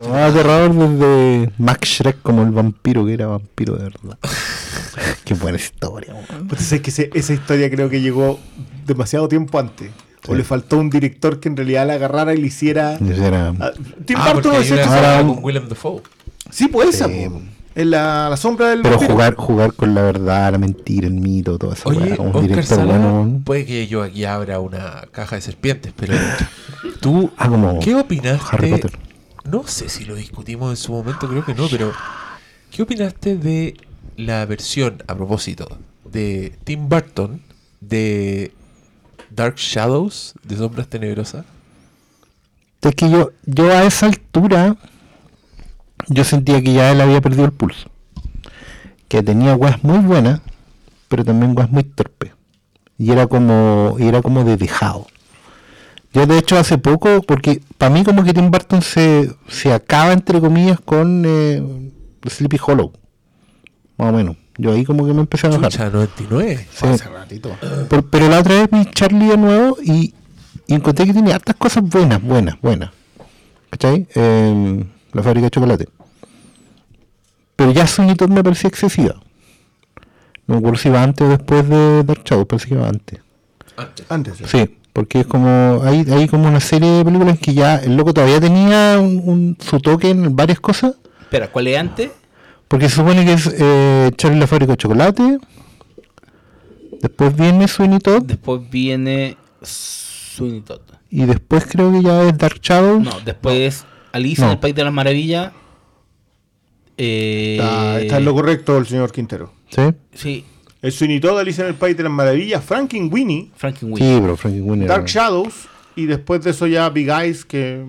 Lo más aterrador desde Max Shrek como el vampiro que era vampiro de verdad. Qué buena historia. Pues es que ese- esa historia creo que llegó demasiado tiempo antes. O le faltó un director que en realidad la agarrara y le hiciera. Y era- Ah, Tim Ah, Burton ahora- con Willem Dafoe. Sí, pues esa, Sí, po. En la, la sombra del Pero vampiro. jugar, jugar con la verdad, la mentira, el mito, toda esa Oye, weá, un Oscar director Sala, bueno. weón. puede que yo aquí abra una caja de serpientes, pero tú, Ah, como ¿qué opinaste? Harry Potter. No sé si lo discutimos en su momento, creo que no, pero ¿qué opinaste de la versión, a propósito, de Tim Burton de Dark Shadows, de Sombras Tenebrosas? Es que yo, yo a esa altura, yo sentía que ya él había perdido el pulso. Que tenía weas muy buenas, pero también weas muy torpes. Y era como, era como de dejado. Yo de hecho hace poco, porque para mí como que Tim Burton se, se acaba entre comillas con eh, Sleepy Hollow. Más o menos. Yo ahí como que me empecé a enojar. Chucha, 99. Sí. Hace ratito. Por- pero la otra vez vi Charlie de nuevo y, y encontré que tenía hartas cosas buenas, buenas, buenas. ¿Cachai? Eh, la fábrica de chocolate. Pero ya Todd me parecía excesiva. No me acuerdo si iba antes o después de Dark Shadows, parece que iba antes. Antes. sí. Sí, porque es como, hay, hay como una serie de películas que ya el loco todavía tenía un, un- su toque en varias cosas. Espera, ¿cuál es antes? Porque se supone que es eh, Charlie la fábrica de chocolate. Después viene Sweeney Todd. Después viene Sweeney Todd. Y después creo que ya es Dark Shadows. No, después es Alicia No. en el País de las Maravillas. Eh, Está, está en lo correcto el señor Quintero. ¿Sí? Sí, El Sweeney Alicia en el País de las Maravillas, Frankenweenie, Frankenweenie. Sí, pero Frankie Winnie. Dark Shadows y después de eso ya Big Eyes que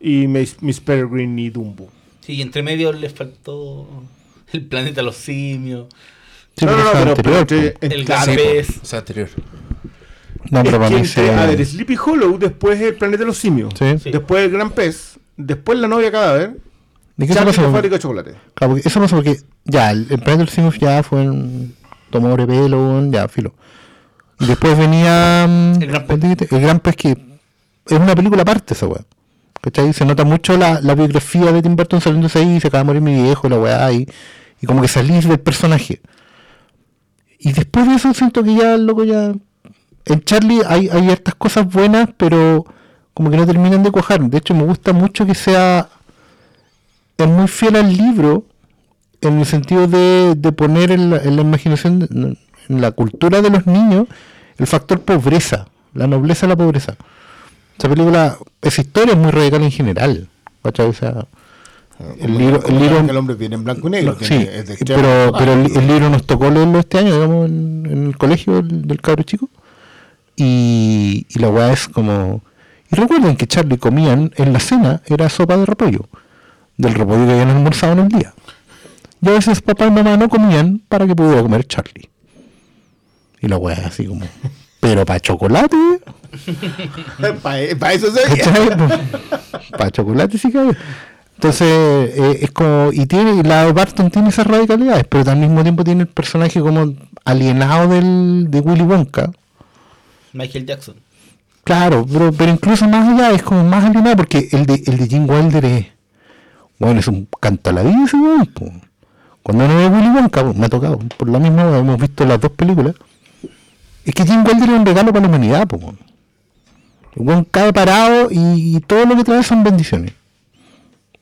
y Miss, Miss Peregrine y Dumbo. Sí, y entre medio le faltó el planeta de los simios. Sí, no, no, no, pero, anterior, pero entre- El claro, Sí, o sea, anterior. No, es pero para que mí entre- a ver, Sleepy Hollow, después el planeta de los simios, Sí. Sí. después el gran pez, después la novia cadáver, ¿De qué Charlie y pasó? la fábrica de chocolate. Claro, porque eso pasó porque ya, el, el planeta del Simos ya fue un tomó pelo, weón, ya, filo. Y después venía mm, El Gran Pez. ¿cuál dijiste? El Gran Pez que es una película aparte esa weá. ¿Cachai? Se nota mucho la, la biografía de Tim Burton saliéndose ahí, se acaba de morir mi viejo, la weá, y, y como que salís del personaje. Y después de eso siento que ya, loco, ya... En Charlie hay, hay hartas cosas buenas, pero como que no terminan de cuajar. De hecho, me gusta mucho que sea... Es muy fiel al libro, en el sentido de, de poner en la, en la imaginación, en la cultura de los niños, el factor pobreza, la nobleza la pobreza. Esa película, esa historia es muy radical en general. O sea, el libro, el libro el hombre viene en blanco y negro. sí, es de pero, pero el, el libro nos tocó leerlo este año, digamos, en, en el colegio del, del cabro chico. Y, y la weá es como... Y recuerden que Charlie comían en la cena, era sopa de repollo, del repollo que habían almorzado en el día. Y a veces papá y mamá no comían para que pudiera comer Charlie. Y la weá así como... Pero para chocolate, Para eso se veía. para chocolate sí que había. Entonces, eh, es como. Y tiene, y la de Barton tiene esas radicalidades, pero al mismo tiempo tiene el personaje como alienado del, de Willy Wonka. Michael Jackson. Claro, pero, pero incluso más allá es como más alienado porque el de, el de Jim Wilder es. Bueno, es un po. Cuando no ve Willy Wonka, me ha tocado. Por lo mismo hemos visto las dos películas. Es que Jim Wilder es un regalo para la humanidad, po. weón. El weón cae parado y, y todo lo que trae son bendiciones.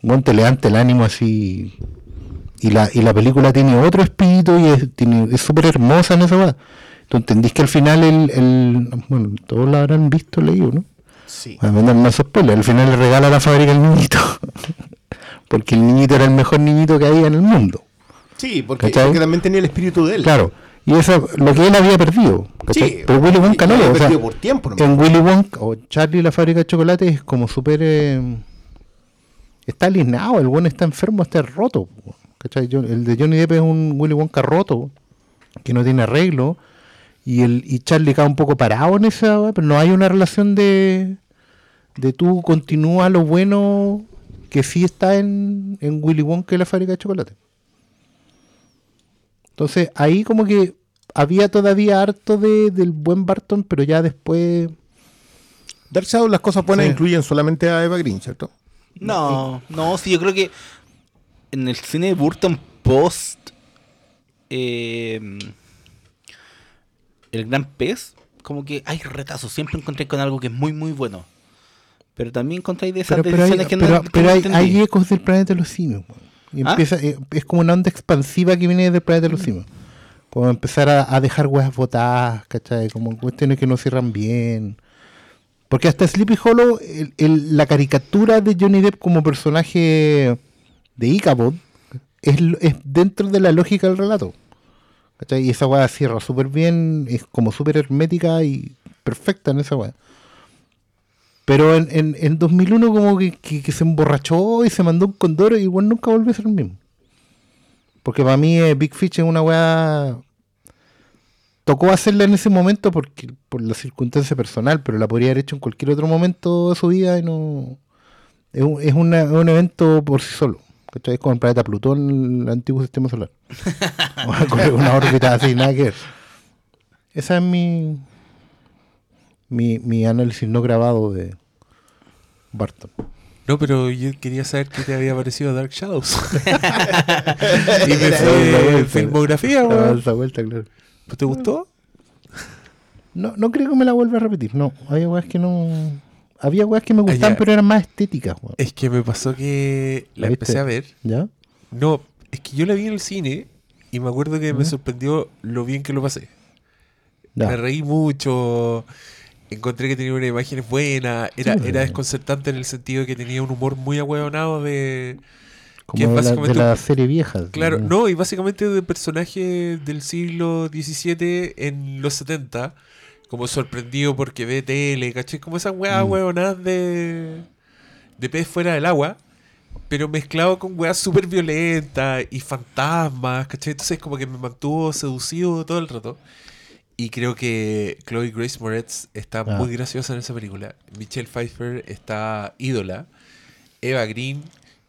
El te levanta el ánimo así. Y la, y la película tiene otro espíritu y es tiene- es súper hermosa en esa weá. Tú entendís que al final el, el- Bueno, todos lo habrán visto, leído, ¿no? Sí. Bueno, no, se spoiler, al final le regala la fábrica al niñito. porque el niñito era el mejor niñito que había en el mundo. Sí, porque, también tenía el espíritu de él. Claro. Y eso, lo que él había perdido. Sí, Pero Willy Wonka no. había o sea, por tiempo en Willy Wonka o Charlie la fábrica de chocolate es como súper... eh, está alienado, el bueno está enfermo, está roto. el de Johnny Depp es un Willy Wonka roto, que no tiene arreglo. Y, el, y Charlie queda un poco parado en esa, pero no hay una relación de, de tú continúa lo bueno que sí está en, en Willy Wonka y la fábrica de chocolate. Entonces ahí como que había todavía harto de, del buen Barton, pero ya después... Dark Shadow, las cosas buenas Sí. incluyen solamente a Eva Green, ¿cierto? No, no, sí, yo creo que en el cine de Burton post eh, El Gran Pez, como que hay retazos. Siempre encontré con algo que es muy, muy bueno. Pero también encontré de esas Pero, pero hay, decisiones que no, pero- pero hay, hay ecos del planeta de los simios. Y ¿Ah? empieza, eh, es como una onda expansiva que viene del planeta de los simios. Como empezar a, a dejar weas botadas, ¿cachai? Como cuestiones que no cierran bien. Porque hasta Sleepy Hollow, el- el- la caricatura de Johnny Depp como personaje de Ichabod es, es dentro de la lógica del relato. ¿cachai? Y esa wea cierra súper bien, es como súper hermética y perfecta en esa wea. Pero en, en, en 2001 como que, que- que se emborrachó y se mandó un condoro y igual nunca volvió a ser el mismo. Porque para mí eh, Big Fish es una weá... Tocó hacerla en ese momento porque, por la circunstancia personal, pero la podría haber hecho en cualquier otro momento de su vida y no... Es un, es una- es un evento por sí solo. ¿cachai? Es como el planeta Plutón, el antiguo sistema solar. Una órbita así, nada que ver. Esa es mi, mi, mi análisis no grabado de Barton. No, pero yo quería saber qué te había parecido Dark Shadows. y me fue filmografía, esa vuelta, claro. ¿Te gustó? No, no creo que me la vuelva a repetir. No, había weas que no. Había weas que me gustaban, ya. pero eran más estéticas, weón. Es que me pasó que la empecé a ver. ¿Ya? No, es que yo la vi en el cine y me acuerdo que me sorprendió lo bien que lo pasé. Ya. Me reí mucho. Encontré que tenía una imagen buena. Era, Sí, era pero- desconcertante en el sentido de que tenía un humor muy ahueonado de. Como que de la, de básicamente la un- serie vieja. Claro, no, y básicamente de personaje del siglo XVII en los 70, como sorprendido porque ve tele, ¿cachai? Como esas weas Mm. hueonadas de, de pez fuera del agua, pero mezclado con weas súper violentas y fantasmas, ¿cachai? Entonces como que me mantuvo seducido todo el rato. Y creo que Chloe Grace Moretz está Ah. muy graciosa en esa película. Michelle Pfeiffer está ídola. Eva Green.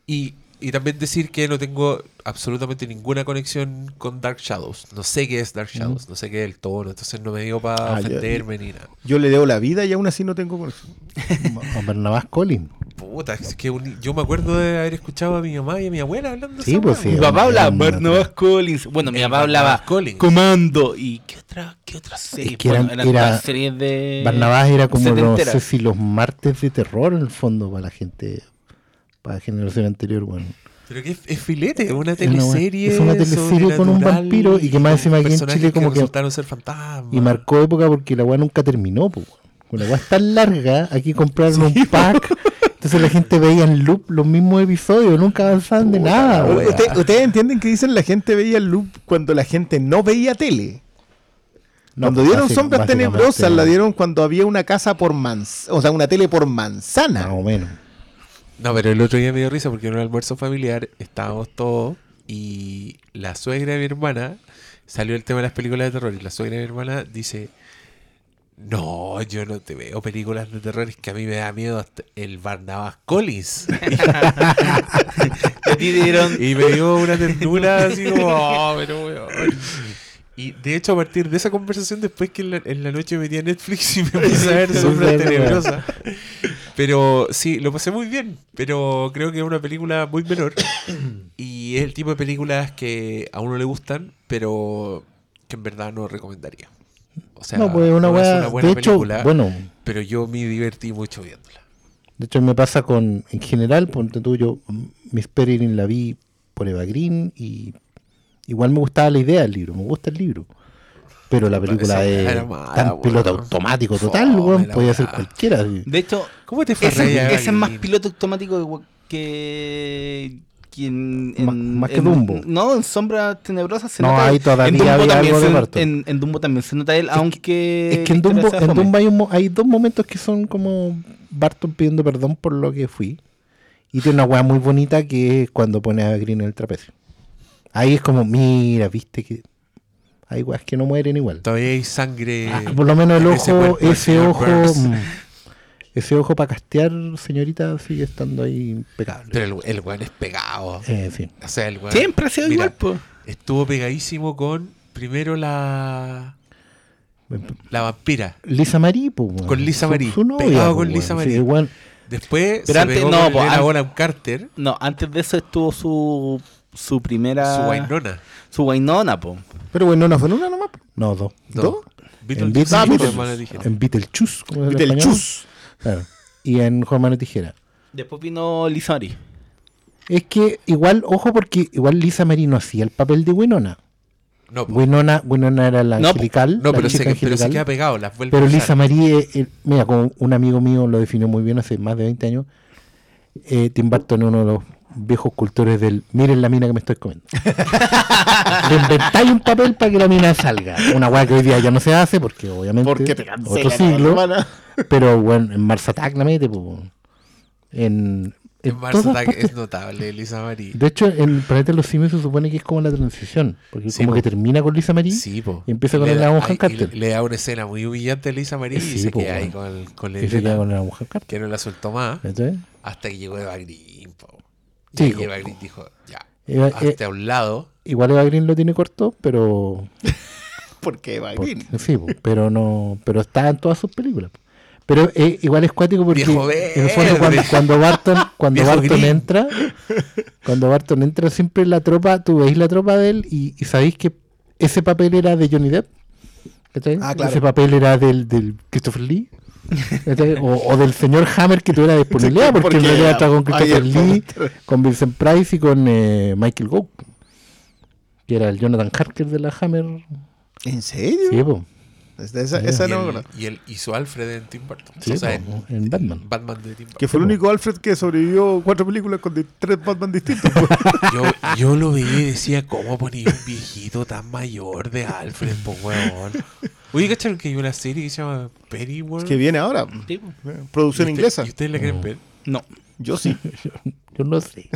Y, y también decir que no tengo absolutamente ninguna conexión con Dark Shadows. No sé qué es Dark Shadows, no sé qué es el tono, entonces no me digo para Ah, ofenderme ni nada. Yo le debo la vida y aún así no tengo con eso. A Barnabás Collins. Puta, es que un- yo me acuerdo de haber escuchado a mi mamá y a mi abuela hablando Sí, pues sí. Mi papá hablaba Barnabas Collins. Bueno, mi papá hablaba Collins. Comando. ¿Y qué otra, qué otra serie? que Bueno, eran- eran era- series de. Barnabás era como, no sé si los martes de terror en el fondo para la gente, para la generación anterior, bueno. Pero que es, es filete, es una una teleserie. es una teleserie con un vampiro y que más encima aquí en Chile como que- resultaron ser fantasmas. Y marcó época porque la weá nunca terminó, pues. La weá es tan larga, aquí compraron un pack. Entonces la gente veía en loop los mismos episodios, nunca avanzaban de nada. Usted- ¿Ustedes entienden que dicen la gente veía el loop cuando la gente no veía tele? No, cuando dieron sombras tenebrosas, la dieron cuando había una casa por manzana, o sea, una tele por manzana. Más o menos. No, pero el otro día me dio risa porque en un almuerzo familiar estábamos todos y la suegra de mi hermana salió el tema de las películas de terror y la suegra de mi hermana dice, no, yo no te veo películas de terror, es que a mí me da miedo hasta el Barnabas Collins. Y me dio una ternura así como, "Oh, pero weón". Y de hecho, a partir de esa conversación, después que en la, en la noche me metí a Netflix y me puse a ver Sombras Tenebrosas. Pero sí, lo pasé muy bien. Pero creo que es una película muy menor. Y es el tipo de películas que a uno le gustan, pero que en verdad no recomendaría. O sea, no, pues una no es una buena De hecho, película, bueno, pero yo me divertí mucho viéndola. de hecho me pasa con, en general, ponte tú, yo Miss Peregrine la vi por Eva Green y igual me gustaba la idea del libro, me gusta el libro. Pero la película es mala, tan piloto automático total, Fome weón, podía ser cualquiera. sí. De hecho, ¿Cómo te ese, farreas, Eva ese es más piloto automático que. que en, más que en- Dumbo. No, en Sombras Tenebrosas se No, nota. ahí él. todavía en Dumbo había también algo de se- Barton. en, en Dumbo también se nota él, que- aunque. Es que en Dumbo, en. Dumbo hay, un mo- hay dos momentos que son como Barton pidiendo perdón por lo que fui. Y tiene una weá muy bonita que es cuando pone a Green en el trapecio. Ahí es como, mira, viste que hay weas que no mueren igual. Todavía hay sangre. Ah, por lo menos el ese ojo, ese ojo, mm, ese ojo para castear, señorita, sigue estando ahí impecable. Pero el, el weón es pegado. Eh, sí. O sea, el weón. Siempre ha sido Mira, igual, pues. Estuvo pegadísimo con primero la. La vampira. Lisa Marie, weón. Con Lisa Su- Marie, Su, novia, pegado con Lisa. Marie. Sí, igual, Después Pero se antes- pegó no, con po, Elena an- Bonham Carter, No, antes de eso estuvo su su primera su Wainona. su Wainona, po. Pero no fue en una nomás. No, dos. No. ¿Dos? Beetlejuice Ah, y Beetlejuice. Manuel Tijera. En Beetlejuice. Claro. Y en Juan Manuel Tijera. Después vino Lisa Marie. Es que igual, ojo, porque igual Lisa Marie no hacía el papel de Winona. No, po. Winona, Winona era la No, angelical. no la pero, se, chica pero se angelical. queda pegado, las vuelve Pero a. Lisa Marie, eh, mira, como un amigo mío lo definió muy bien hace más de 20 años, eh, Tim Burton es uno de los viejos cultores del miren la mina que me estoy comiendo. Le inventáis un papel para que la mina salga. Una weá que hoy día ya no se hace porque obviamente Porque te otro siglo. semana. Pero bueno, en Mars Attack la mete, po. En, en En Mars Attack partes. es notable, Lisa Marie. De hecho, en el Planeta de los Simios se supone que es como la transición. Porque Sí, como po. que termina con Lisa Marie Sí, po. y empieza con Le el Carter. Le, le da una escena muy humillante a Lisa Marie Sí, y se po, queda ahí con, el- con la Y se queda Elena, con la mujer Carter. que no la soltó más hasta que llegó Eva Green. Po. Y Sí. Eva Green dijo, ya, Eva- hazte eh, a un lado. Igual Eva Green lo tiene corto, pero Porque va por- bien. sí, pero no, pero está en todas sus películas. Pero eh, igual es cuático porque en el fondo cuando, cuando Barton, cuando Barton Green. entra, cuando Barton entra siempre la tropa, tú veis la tropa de él y, y sabéis que ese papel era de Johnny Depp. ¿cachai? Ah, claro. Ese papel era del, del Christopher Lee. ¿Cachai? O, o del señor Hammer que tuviera disponibilidad, porque, porque en realidad está con Christopher Lee, con Vincent Price y con eh, Michael Gough, que era el Jonathan Harker de la Hammer. ¿En serio? Sí, po. Esa, esa Y no acuerdo. y él hizo Alfred en Tim Burton. Sí, o sea, en Batman. Batman de Tim Burton. Que fue el único Alfred que sobrevivió cuatro películas con tres Batman distintos. pues. Yo, yo lo veía y decía, ¿cómo ponía un viejito tan mayor de Alfred, po weón? Oye, ¿cacharon que hay una serie que se llama Pennyworth? que viene ahora. Sí. Producción ¿Y usted- inglesa. ¿Y ustedes la quieren ver? No. Yo sí. Yo no sé.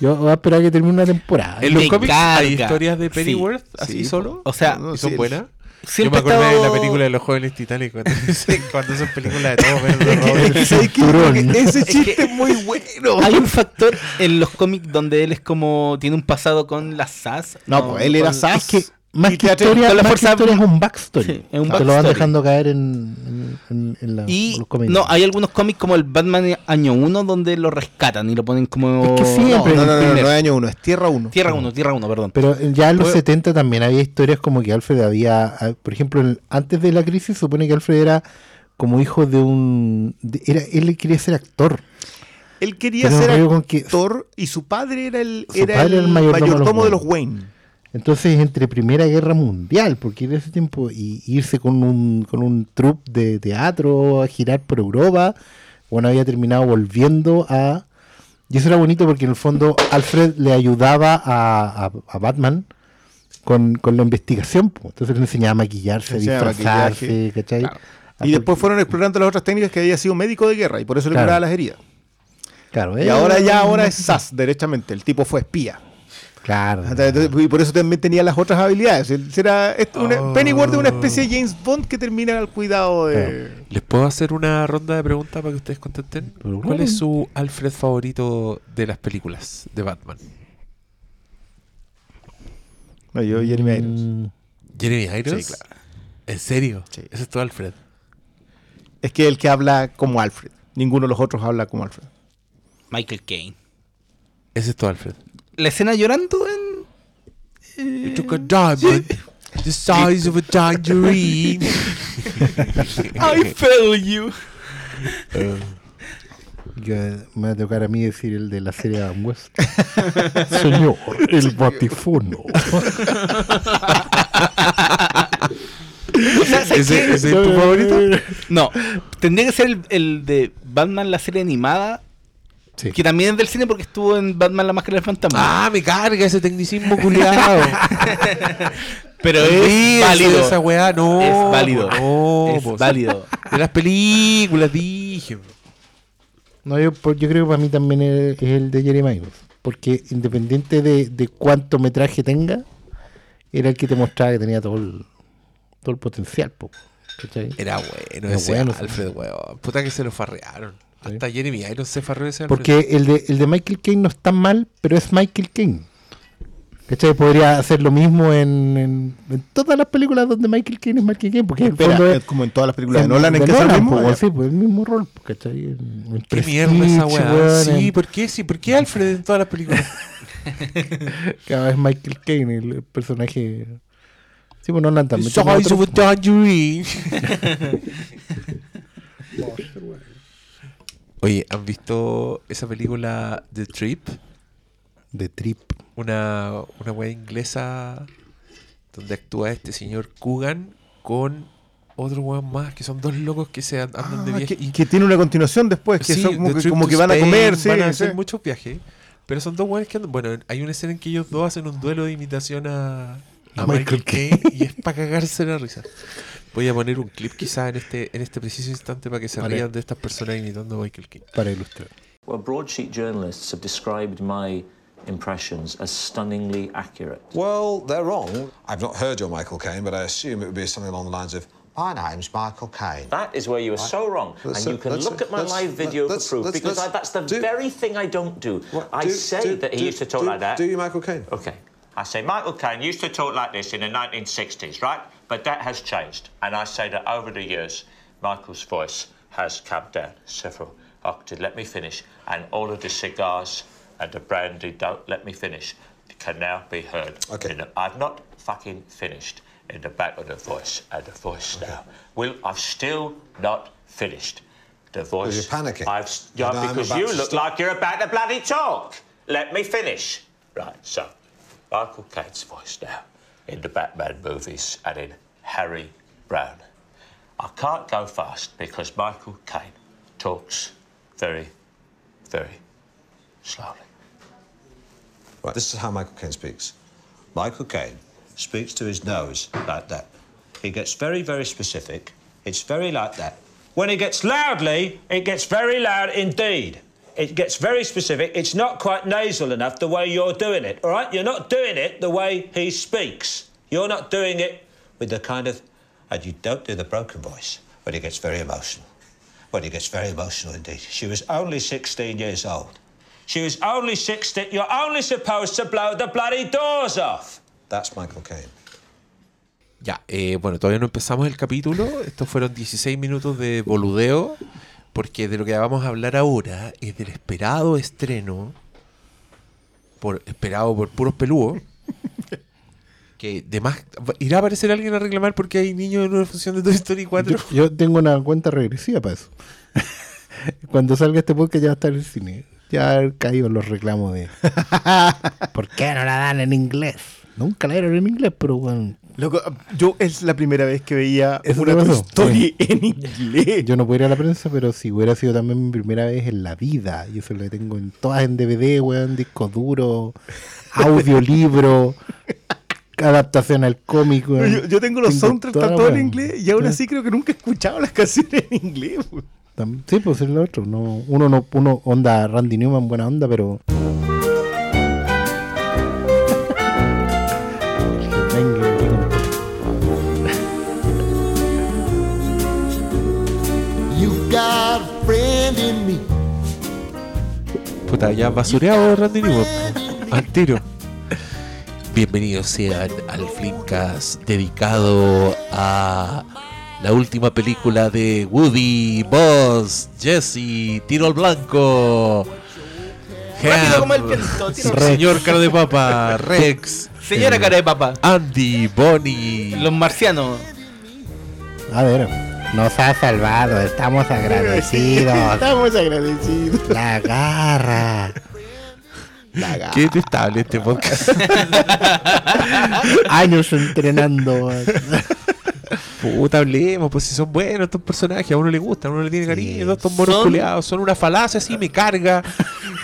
Yo voy a esperar a que termine una temporada. En los cómics hay historias de Sí, Pennyworth, así sí, solo. O sea, No, ¿Y son sí, buenas? Yo me acordé de la película de los jóvenes titanes cuando, cuando son películas de todo cinturón. Ese chiste es muy bueno. Hay un factor en los cómics donde él es como tiene un pasado con las SAS. No, pues él era SAS. Es que más Y que historia, con la más que historia es un backstory. Sí, es un Te lo van backstory. dejando caer en, en, en- en la, Y los cómics. no, hay algunos cómics como el Batman año 1 donde lo rescatan y lo ponen como Es que Siempre no, no, no, no, es año uno, es Tierra 1. Tierra 1, Tierra 1, perdón. Pero eh, ya en los Puedo- 70 también había historias como que Alfred había, ah, por ejemplo, antes de la crisis, supone que Alfred era como hijo de un... de- era, él quería ser actor. Él quería Pero ser que- actor y su padre era el, era padre el, era el mayordomo mayordomo, de los Wayne. Entonces, entre Primera Guerra Mundial, porque en ese tiempo, y irse con un, con un troupe de teatro a girar por Europa, bueno, había terminado volviendo a... Y eso era bonito porque en el fondo Alfred le ayudaba a, a- a Batman con, con la investigación. po. Entonces le enseñaba a maquillarse, a disfrazarse. ¿cachai? Claro. Y después fueron explorando las otras técnicas que había sido médico de guerra y por eso le Claro. curaba las heridas. Claro, Y eh, ahora ya ahora es SAS, derechamente. El tipo fue espía. Claro. Entonces, Y por eso también tenía las otras habilidades. Será, es una- Oh. Pennyworth es una especie de James Bond que termina al cuidado de... ¿Les puedo hacer una ronda de preguntas para que ustedes contesten? ¿Cuál es su Alfred favorito de las películas de Batman? No, yo Jeremy Irons. Mm, ¿Jeremy Irons? Sí, claro. ¿En serio? Sí. Ese es tu Alfred. Es que el que habla como Alfred. Ninguno de los otros habla como Alfred. Michael Caine. Ese es tu Alfred. La escena llorando en. You took a diamond the size of a tangerine. I feel you. que me va a tocar a mí decir el de la serie Adam West. Señor, el batifono. O sea, ¿sabes ¿Ese, ese es tu favorito? No, tendría que ser el, el de Batman, la serie animada, Sí. que también es del cine porque estuvo en Batman, la máscara del fantasma. Ah, me carga ese tecnicismo culiado. pero es válido. esa weá, no. es válido. No, es válido. De las películas, dije. No, yo, creo que para mí también es, es el de Jeremy Irons. Porque independiente de, de cuánto metraje tenga, era el que te mostraba que tenía todo el, todo el potencial. po. Era bueno Era ese bueno. Alfred, weón. Puta que se lo farrearon. Hasta Jeremy Irons se farreó ese. Porque el de, el de Michael Caine no es tan mal, pero es Michael Caine. ¿Cachai? Podría hacer lo mismo en, en, en todas las películas donde Michael Caine es Michael Caine, porque el Espera, fondo es como en todas las películas de Nolan en que Nolan, mismo. po, ya. sí, pues el mismo rol, ¿cachai? En- en ¿Qué mierda esa weá? weón, Sí, ¿por qué? Sí, ¿por qué Alfred en todas las películas? cada vez Michael Caine, el personaje. Sí, pues Nolan también. A otro- tangerine. Oye, ¿han visto esa película The Trip? de Trip. Una, una weá inglesa donde actúa este señor Coogan con otro weón más, que son dos locos que se an- andan de Ah, viaje. que, que tiene una continuación después, que Sí, son como, The que, como que van a Spain, comer, sí, van a sí. hacer muchos viajes. Pero son dos weones que andan. Bueno, hay una escena en que ellos dos hacen un duelo de imitación a, a A Michael Michael Caine y es para cagarse la risa. Voy a poner un clip quizá en este, en este preciso instante para que se Vale. rían de estas personas imitando a Michael Caine. Para ilustrar. Well, broadsheet journalists have described my impressions as stunningly accurate. Well, they're wrong. I've not heard your Michael Caine, but I assume it would be something along the lines of, My name's Michael Caine. That is where you are so wrong. Let's- and you can let's- look at my live video let's- for proof let's- because let's I, that's the do- very thing I don't do. What- I do- say do- that he do- used to talk do- like that. Do you, Michael Caine? Okay. I say Michael Caine used to talk like this in the 1960s, right? But that has changed. And I say that over the years, Michael's voice has come down several octaves. Let me finish. And all of the cigars and the brandy don't let me finish. Can now be heard. Okay. the- I've not fucking finished in the back of the voice and the voice now. Will I've still not finished. The voice. you're panicking. I've yeah, And I'm because you look stop. like you're about to bloody talk. Let me finish. Right, so Michael Caine's voice now in the Batman movies and in Harry Brown. I can't go fast because Michael Caine talks very, very slowly. Right, this is how Michael Caine speaks. Michael Caine speaks to his nose like that. He gets very, very specific. It's very like that. When he gets loudly, it gets very loud indeed. It gets very specific. It's not quite nasal enough the way you're doing it, all right? You're not doing it the way he speaks. You're not doing it with the kind of. And you don't do the broken voice when he gets very emotional. When he gets very emotional indeed. She was only 16 years old. She was only 16. You're only supposed to blow the bloody doors off. That's Michael Caine. Ya, eh, bueno, todavía no empezamos el capítulo. Estos fueron 16 minutos de boludeo. Porque de lo que vamos a hablar ahora es del esperado estreno. Por, esperado por puros pelúos. Que de más. ¿Irá a aparecer alguien a reclamar porque hay niños en una función de Toy Story 4? Yo, yo tengo una cuenta regresiva para eso. Cuando salga este podcast ya va a estar en el cine. Ya han caído los reclamos de. ¿Por qué no la dan en inglés? Nunca la dieron en inglés, pero bueno. Loco, yo es la primera vez que veía ¿Eso una pasó? Story en inglés. Yo no puedo ir a la prensa, pero si hubiera sido también mi primera vez en la vida. Yo se lo tengo en todas en DVD, weón, disco duro, audiolibro, adaptación al cómic. Yo, yo tengo los soundtracks todo en inglés y aún Sí. así creo que nunca he escuchado las canciones en inglés. Sí, pues es lo otro. No, uno no, uno onda Randy Newman, buena onda, pero. El headbanger aquí con- You got a friend in me. Puta, ya basureado Randy Newman. Al tiro. Bienvenidos sean al Flimcast dedicado a la última película de Woody, Buzz, Jesse, Tiro al Blanco. Rápido Ham, como el viento, tiro. Señor Cara de Papa, Rex, Señora eh, cara de papa. Andy, Bonnie. Los marcianos. A ver, nos ha salvado, estamos agradecidos. Estamos agradecidos. La garra. Qué detestable este podcast. Años entrenando. Puta, hablemos, pues si son buenos estos personajes, a uno le gustan, a uno le tiene cariño, estos monos culeados, son una falacia así, me carga.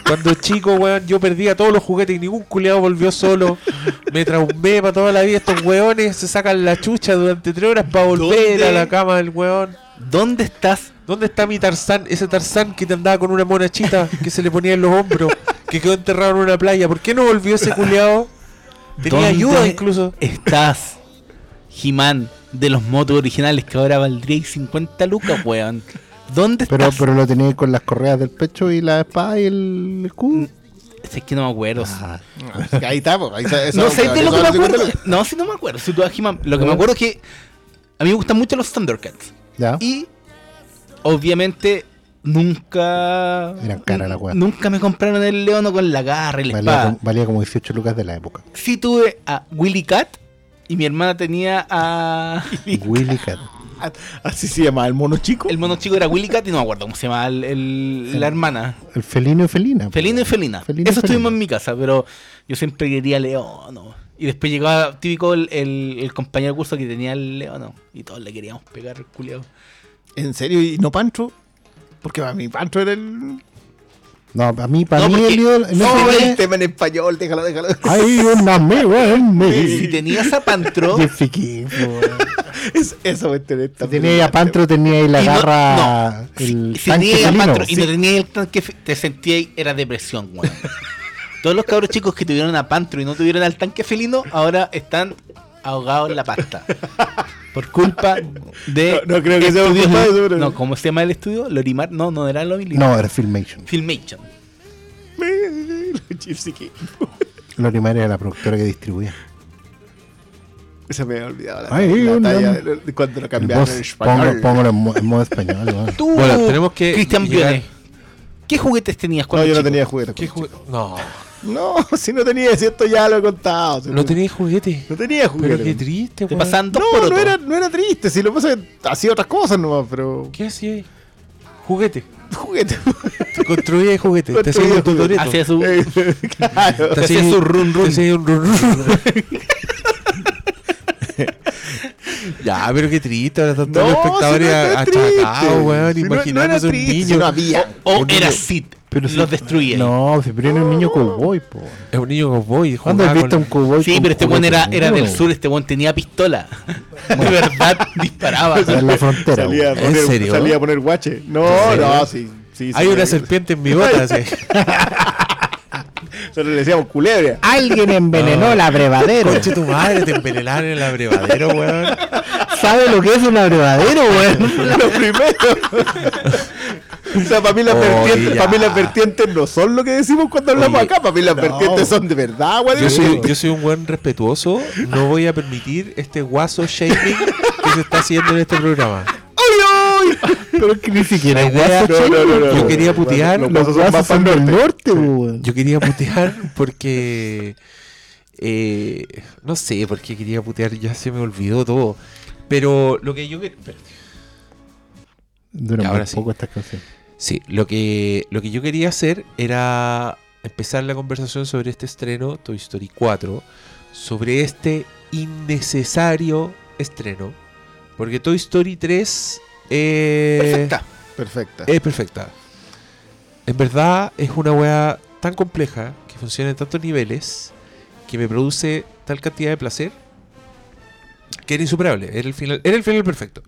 Cuando chico, weón, yo perdía todos los juguetes y ningún culeado volvió solo. Me traumé para toda la vida. Estos weones se sacan la chucha durante tres horas para volver ¿Dónde? a la cama del weón. ¿Dónde estás? ¿Dónde está mi Tarzán? Ese Tarzán que te andaba con una monachita que se le ponía en los hombros, que quedó enterrado en una playa. ¿Por qué no volvió ese culeado? Tenía ¿Dónde ayuda incluso. Estás, He-Man, de los motos originales que ahora valdría 50 lucas, weón. ¿Dónde Pero, estás? pero lo tenía con las correas del pecho y la espada y el escudo. Es que no me acuerdo. Ah, Ahí está, pues, ahí está. eso- no sé de lo que me acuerdo. No, sí, no me acuerdo. Si tú He-Man- Lo que me acuerdo es que a mí me gustan mucho los Thundercats. ¿Ya? Y obviamente nunca. Eran. Nunca me compraron el leono con la garra y la valía, espada. como, valía como 18 lucas de la época. Sí tuve a Willy Cat y mi hermana tenía a. Willy Cat. Así se llama, el mono chico. El mono chico era Willy Cat y no me acuerdo cómo se llama el- el- la hermana. El felino y felina. Felino y Felina. Felino y Eso estuvimos en mi casa, pero yo siempre quería león. Y después llegaba típico el, el- el compañero de curso que tenía el león. Y todos le queríamos pegar el culiao. ¿En serio? ¿Y no Pancho? Porque para mí Pancho era el... No, a mí, para No, mí el ídolo. No, ese el tema en español, déjalo, déjalo. Hay un amigo en mí. Si tenías a Pantro. Weón. Es- eso me enteré. Si tenía ahí a Pantro, tenía ahí la y no- garra. no, el si, si tenías a. Pantro y no tenías el tanque, te sentías era depresión, weón. Todos los cabros chicos que tuvieron a Pantro y no tuvieron al tanque felino, ahora están ahogados en la pasta. Por culpa de. No- no creo que sea por estudios- culpa de eso, pero- No, ¿cómo se llama el estudio? Lorimar. No, no era Lorimar. No, era Filmation. Filmation. Lorimar era la productora que distribuía. Se me había olvidado la, Ay, la talla de, de cuando lo cambiaron en español. pongo- póngalo en, mo- en modo español. Tú, Bueno, tenemos que Cristian Briones, ¿Qué juguetes tenías No, cuando yo no tenía juguete. ¿Qué jugue- No, No, si no tenía, si esto ya lo he contado. si no tenías juguete. No tenía juguete. Pero qué triste, Te pasaban No, porotos. no era, no era triste. Si lo pasa hacía otras cosas nomás, pero. ¿Qué hacías? Juguete. Juguete. Te construías juguete. Te Construía un tutorial. Hacía su. claro. Te hacía su run run. Te hacías un run run. Ya, pero qué triste, ahora están todos los espectadores si no achacados, weón, Si no- no un triste, niño. si no había. O era niño- Sid. Pero los si- destruía. No, pero era un niño cowboy, po. Es un niño cowboy. ¿Cuándo has visto con- un cowboy? Sí, pero este buen era, era del sur, este buen tenía pistola. De verdad, disparaba. En la frontera. Salía a, weón. ¿En poner, serio? salía a poner guache. No, no, sí. sí Hay sí, una sí. serpiente en mi bota. sí. Nosotros le decíamos culebra. Alguien envenenó el abrevadero. Conche tu madre, te envenenaron en el abrevadero, weón. ¿Sabe lo que es un abrevadero, weón? lo primero. o sea, para mí, las Oye, vertientes, para mí las vertientes no son lo que decimos cuando hablamos Oye, acá. Para mí las no. vertientes son de verdad, güey. Yo soy, yo soy un buen respetuoso. No voy a permitir este guaso shaming que se está haciendo en este programa. Pero que ni siquiera No, no, no, no. Yo quería putear. Los Los guasos son del norte. Yo quería putear porque. eh, no sé por qué quería putear, ya se me olvidó todo. Pero lo que yo que- espérate. Dura sí. poco esta canción. Sí, lo que, lo que yo quería hacer era empezar la conversación sobre este estreno, Toy Story 4, sobre este innecesario estreno. Porque Toy Story 3 eh, Perfecta. Perfecta. es perfecta. En verdad es una wea tan compleja que funciona en tantos niveles que me produce tal cantidad de placer que era insuperable. Era el final, era el final perfecto.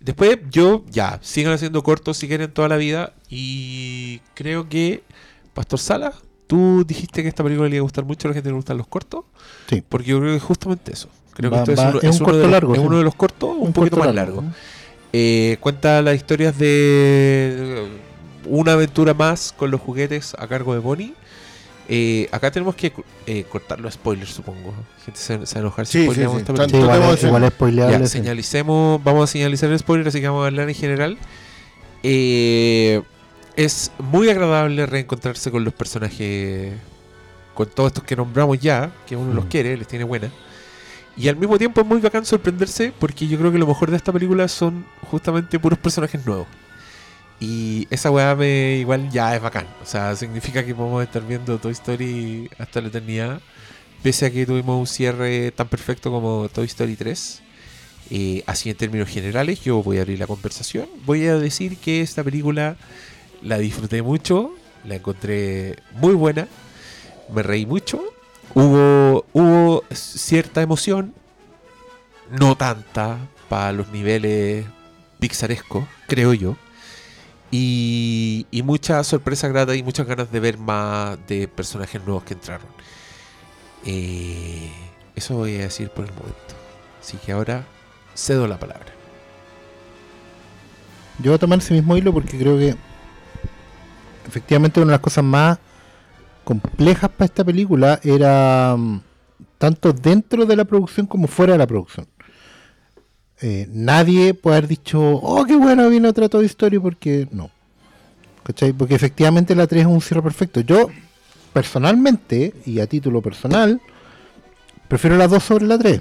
Después yo, ya, sigan haciendo cortos si quieren toda la vida. Y creo que, Pastor Sala, tú dijiste que esta película le iba a gustar mucho a la gente que le gustan los cortos. Sí. Porque yo creo que es justamente eso. Creo Va- que esto va- es, uno, es un uno corto de los, largo, es sí. uno de los cortos un, poquito corto más largo. ¿no? Eh, cuenta las historias de eh, una aventura más con los juguetes a cargo de Bonnie. Eh, acá tenemos que eh, cortar los spoilers, supongo. La gente se, se va a enojar si Sí, spoileamos sí, sí. esta película. igual, es, igual spoileable. Ya, señalicemos, vamos a señalizar el spoiler, así que vamos a hablar en general. Eh, es muy agradable reencontrarse con los personajes, con todos estos que nombramos ya, que uno los Mm. quiere, les tiene buena. Y al mismo tiempo es muy bacán sorprenderse porque yo creo que lo mejor de esta película son justamente puros personajes nuevos. Y esa weá me igual ya es bacán. O sea, significa que podemos estar viendo Toy Story hasta la eternidad. Pese a que tuvimos un cierre tan perfecto como Toy Story 3. Eh, así en términos generales, yo voy a abrir la conversación. Voy a decir que esta película la disfruté mucho, la encontré muy buena, me reí mucho, hubo, hubo cierta emoción, no tanta para los niveles pixarescos, creo yo, y, y mucha sorpresa grata y muchas ganas de ver más de personajes nuevos que entraron. Eh, eso voy a decir por el momento. Así que ahora cedo la palabra. Yo voy a tomar ese mismo hilo porque creo que efectivamente una de las cosas más complejas para esta película era mm, tanto dentro de la producción como fuera de la producción. Eh, nadie puede haber dicho, oh, qué bueno, viene otra Toy Story, porque no. Porque efectivamente la 3 es un cierre perfecto. Yo, personalmente, y a título personal, prefiero la 2 sobre la 3.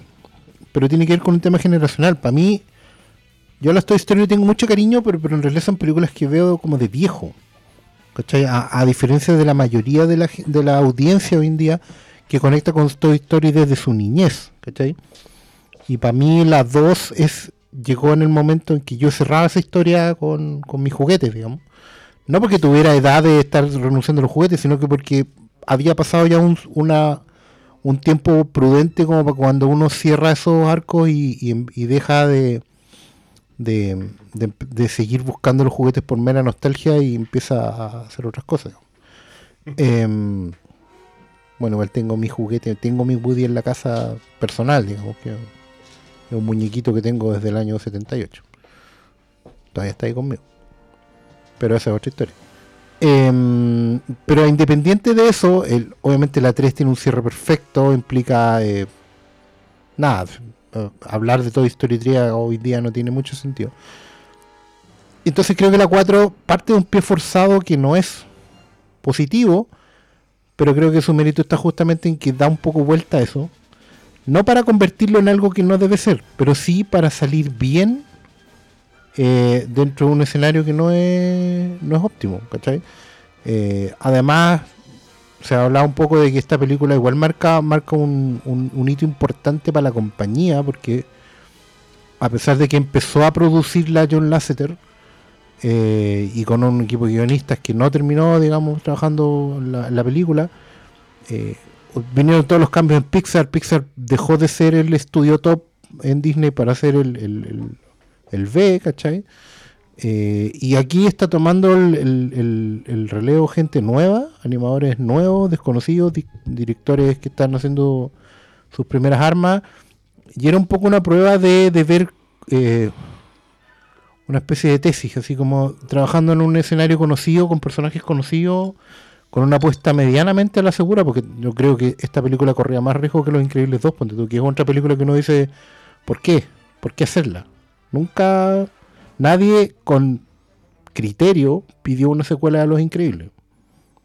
Pero tiene que ver con un tema generacional. Para mí, yo a las Toy Story tengo mucho cariño, pero, pero en realidad son películas que veo como de viejo. ¿Cachai? A, diferencia de la mayoría de la, de la audiencia hoy en día que conecta con Toy Story desde su niñez. ¿Cachai? Y para mí la 2 es, llegó en el momento en que yo cerraba esa historia con, con mis juguetes, digamos. No porque tuviera edad de estar renunciando a los juguetes, sino que porque había pasado ya un, una, un tiempo prudente como para cuando uno cierra esos arcos y- y deja de, de, de- de seguir buscando los juguetes por mera nostalgia y empieza a hacer otras cosas. Em, bueno, igual tengo mi juguete, tengo mi Woody en la casa personal, digamos que es un muñequito que tengo desde el año 78. Todavía está ahí conmigo. Pero esa es otra historia. Em, pero independiente de eso, el- obviamente la 3 tiene un cierre perfecto, implica eh, nada, eh, hablar de Toy Story 3 hoy día no tiene mucho sentido. Entonces creo que la 4 parte de un pie forzado que no es positivo, pero creo que su mérito está justamente en que da un poco vuelta a eso. No para convertirlo en algo que no debe ser, pero sí para salir bien eh, dentro de un escenario que no es, no es óptimo, ¿cachai? Eh, además, se ha hablado un poco de que esta película igual marca, marca un, un- un hito importante para la compañía, porque a pesar de que empezó a producirla John Lasseter, eh, y con un equipo de guionistas que no terminó, digamos, trabajando la, la película, eh, vinieron todos los cambios en Pixar. Pixar dejó de ser el estudio top en Disney para ser el, el, el- el B, ¿cachai? Eh, y aquí está tomando el, el- el- el relevo gente nueva, animadores nuevos, desconocidos, di- directores que están haciendo sus primeras armas. Y era un poco una prueba de, de ver eh, una especie de tesis, así como trabajando en un escenario conocido, con personajes conocidos, con una apuesta medianamente a la segura, porque yo creo que esta película corría más riesgo que Los Increíbles 2, ponte tú, que es otra película que uno dice, ¿por qué? ¿Por qué hacerla? Nunca nadie con criterio pidió una secuela de Los Increíbles.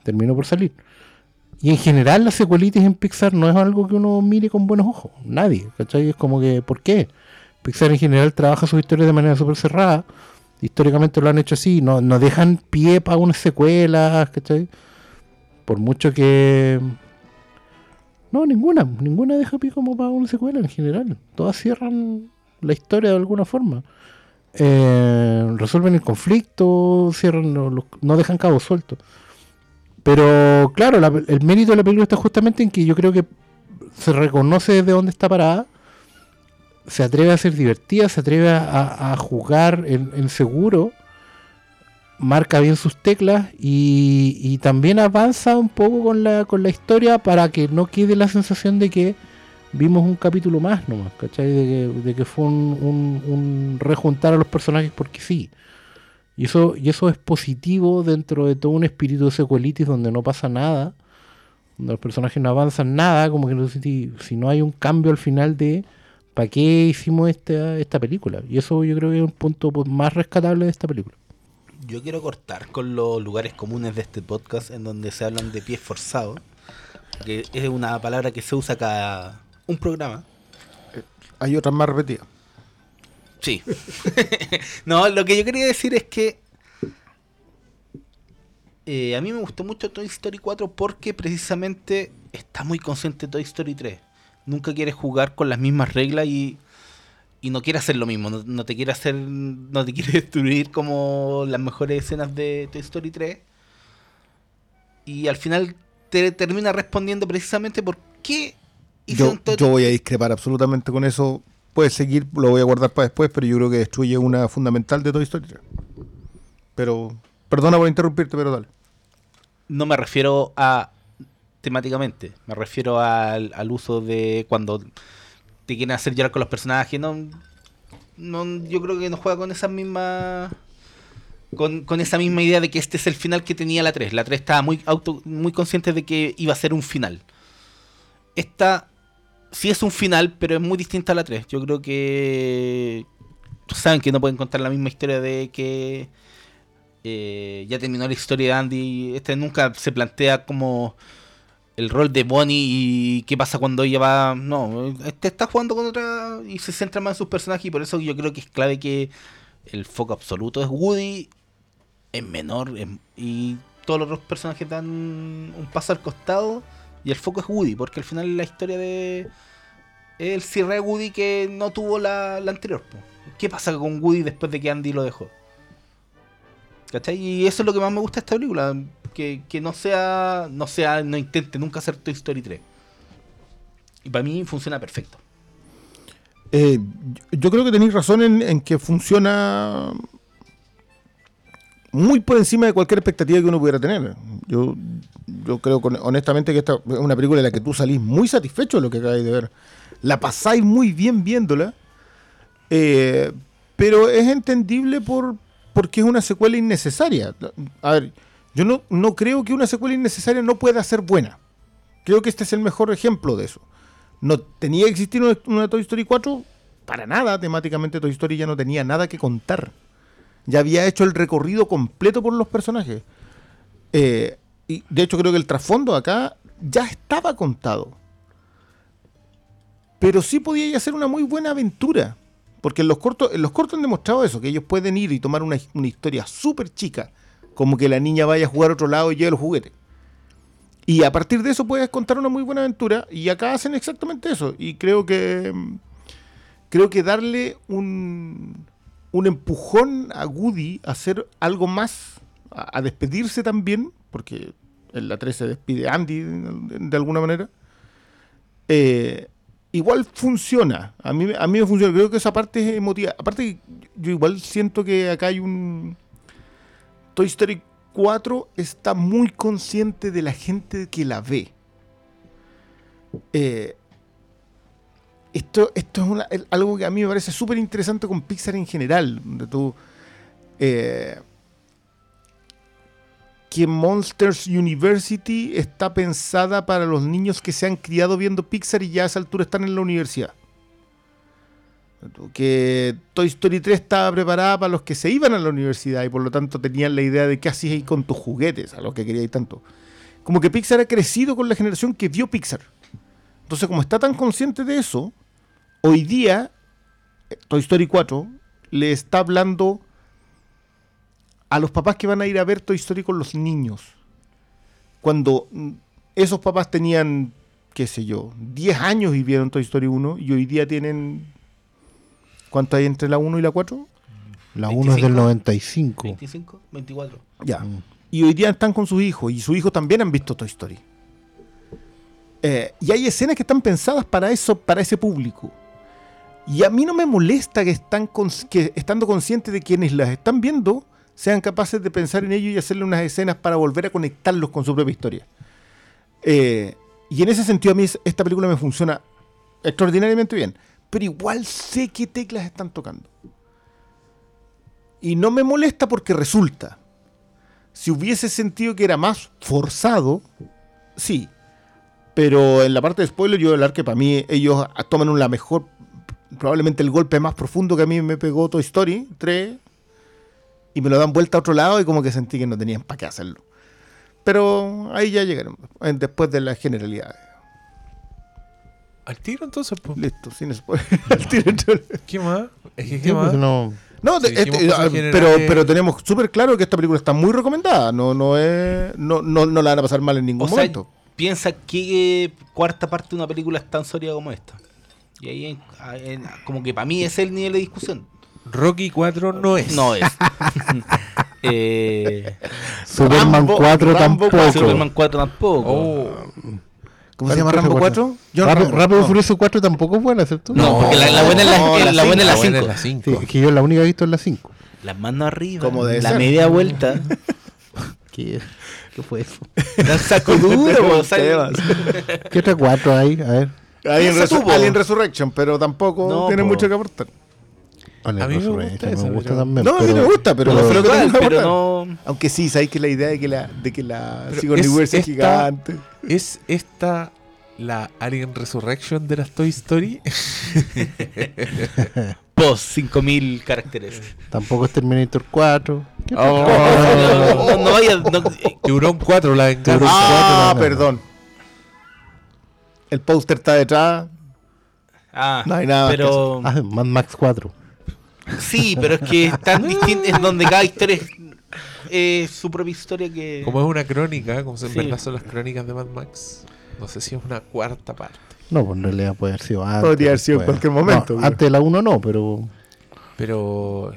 Terminó por salir. Y en general las secuelitis en Pixar no es algo que uno mire con buenos ojos. Nadie, ¿cachai? Es como que, ¿por qué? Pixar en general trabaja sus historias de manera súper cerrada. Históricamente lo han hecho así. No, no dejan pie para unas secuelas, ¿cachai? Por mucho que... No, ninguna. Ninguna deja pie como para una secuela en general. Todas cierran la historia de alguna forma. Eh, resuelven el conflicto, cierran no dejan cabos sueltos. Pero claro, la- el mérito de la película está justamente en que yo creo que se reconoce desde dónde está parada, se atreve a ser divertida, se atreve a, jugar en, en seguro, marca bien sus teclas y, y también avanza un poco con la, con la historia para que no quede la sensación de que vimos un capítulo más nomás, ¿cachai? De que, de que fue un, un- un rejuntar a los personajes porque sí. Y eso, y eso es positivo dentro de todo un espíritu de secuelitis donde no pasa nada, donde los personajes no avanzan nada, como que no sé si, si no hay un cambio al final de para qué hicimos esta, esta película. Y eso yo creo que es un punto más rescatable de esta película. Yo quiero cortar con los lugares comunes de este podcast en donde se hablan de pies forzados, que es una palabra que se usa cada un programa. Hay otras más repetidas. Sí. no, lo que yo quería decir es que eh, a mí me gustó mucho Toy Story 4 porque precisamente está muy consciente de Toy Story 3. Nunca quiere jugar con las mismas reglas y, y no quiere hacer lo mismo. No, no te quiere hacer. No te quiere destruir como las mejores escenas de Toy Story 3. Y al final te termina respondiendo precisamente por qué Yo, yo voy a discrepar absolutamente con eso. Puedes seguir, lo voy a guardar para después, pero yo creo que destruye una fundamental de Toy Story 3. Pero, perdona por interrumpirte, pero dale. No me refiero a temáticamente, me refiero al, al uso de cuando te quieren hacer llorar con los personajes. No, no, yo creo que no juega con esas mismas con, con esa misma idea de que este es el final que tenía la 3. La 3 estaba muy, auto, muy consciente de que iba a ser un final. Esta sí es un final, pero es muy distinta a la 3. Yo creo que saben que no pueden contar la misma historia de que eh, ya terminó la historia de Andy. Este nunca se plantea como el rol de Bonnie y qué pasa cuando ella va. No, este está jugando con otra y se centra más en sus personajes y por eso yo creo que es clave que el foco absoluto es Woody, es menor y todos los otros personajes dan un paso al costado y el foco es Woody, porque al final la historia de el cierre de Woody que no tuvo la, la anterior. ¿Qué pasa con Woody después de que Andy lo dejó? ¿Cachai? Y eso es lo que más me gusta de esta película. Que, que no sea. No sea. No intente nunca hacer Toy Story 3. Y para mí funciona perfecto. Eh, yo creo que tenéis razón en, en que funciona muy por encima de cualquier expectativa que uno pudiera tener. Yo, yo creo honestamente que esta es una película en la que tú salís muy satisfecho de lo que acabáis de ver. La pasáis muy bien viéndola, eh, pero es entendible por porque es una secuela innecesaria. A ver, yo no, no creo que una secuela innecesaria no pueda ser buena. Creo que este es el mejor ejemplo de eso. No tenía que existir una, una Toy Story 4 para nada. Temáticamente Toy Story ya no tenía nada que contar. Ya había hecho el recorrido completo por los personajes. Eh, y de hecho creo que el trasfondo acá ya estaba contado. Pero sí podía hacer una muy buena aventura. Porque en los cortos, los cortos han demostrado eso, que ellos pueden ir y tomar una, una historia súper chica, como que la niña vaya a jugar a otro lado y lleve los juguetes. Y a partir de eso puedes contar una muy buena aventura. Y acá hacen exactamente eso. Y creo que. Creo que darle un, un empujón a Woody a hacer algo más, a despedirse también, porque en la 3 se despide Andy de, alguna manera. eh, igual funciona. A mí, a mí me funciona. Creo que esa parte es emotiva. Aparte, yo igual siento que acá hay un. Toy Story 4 está muy consciente de la gente que la ve. Eh, esto, esto es algo que a mí me parece súper interesante con Pixar en general. Donde tú. eh, que Monsters University está pensada para los niños que se han criado viendo Pixar y ya a esa altura están en la universidad. Que Toy Story 3 estaba preparada para los que se iban a la universidad y por lo tanto tenían la idea de qué hacías ahí con tus juguetes, a los que queríais tanto. Como que Pixar ha crecido con la generación que vio Pixar. Entonces, como está tan consciente de eso, hoy día eh, Toy Story 4 le está hablando a los papás que van a ir a ver Toy Story con los niños. Cuando mm, esos papás tenían, qué sé yo, 10 años y vieron Toy Story 1 y hoy día tienen... ¿Cuánto hay entre la 1 y la 4? La 1 es del 25. 95. 25, 24. Ya. Y hoy día están con sus hijos y sus hijos también han visto Toy Story. Eh, y hay escenas que están pensadas para eso, para ese público. Y a mí no me molesta que, están cons- que estando conscientes de quienes las están viendo sean capaces de pensar en ello y hacerle unas escenas para volver a conectarlos con su propia historia. Eh, y en ese sentido a mí es- esta película me funciona extraordinariamente bien. Pero igual sé qué teclas están tocando. Y no me molesta porque resulta. Si hubiese sentido que era más forzado, sí. Pero en la parte de spoiler, yo voy a hablar que para mí ellos toman la mejor, probablemente el golpe más profundo que a mí me pegó Toy Story 3 y me lo dan vuelta a otro lado y como que sentí que no tenían para qué hacerlo. Pero ahí ya llegaron, después de las generalidades. Al tiro entonces, pues. Listo, sin spoiler. Al tiro entre- ¿Qué más? Es que, ¿qué pues, más? no, No, Si este, ah, pero, pero tenemos súper claro que esta película está muy recomendada. No, no, es, no, no, no la van a pasar mal en ningún O sea, momento. piensa que cuarta parte de una película es tan sólida como esta. Y ahí, en- en- como que para mí ese es el nivel de discusión. Rocky 4 no es. No es. eh, Superman Rambo- 4 Rambo tampoco. Superman 4 tampoco. Oh. ¿Cómo se llama Rambo 4? Yo Rápido, y no. Furioso 4 tampoco es buena, ¿cierto? No, porque la, la buena es la, No, eh, la la buena es la La buena 5. es la 5. Sí, es que yo la única que he visto es la 5. Las manos arriba. Como la ser. media vuelta. ¿Qué, ¿Qué fue eso? La saco duro. ¿Qué otra 4 hay? A ver. Alien, Resu-. Alien Resurrection, pero tampoco No, tiene po. mucho que aportar. A mí me gusta me gusta pero- también. No, a mí me gusta, pero, pero- pero no- Aunque sí, sabéis que la idea de que la, de que la Sigourney es Weaver sea gigante. ¿Es esta la Alien Resurrection de las Toy Story? Post 5000 caracteres. Tampoco es Terminator 4. ¿Qué Oh. No, no, no vaya. no- Tiburón 4, la venganza. Ah, perdón. El póster está detrás. ah, No hay nada más Pero Ah, Mad Max 4. Sí, pero es que es tan distinto. Es donde cada historia es eh, su propia historia que. Como es una crónica, como se en Sí. verdad son las crónicas de Mad Max. No sé si es una cuarta parte. No, pues en realidad puede haber sido antes. Podría haber sido en después. cualquier momento, No, antes de la 1 no, pero. Pero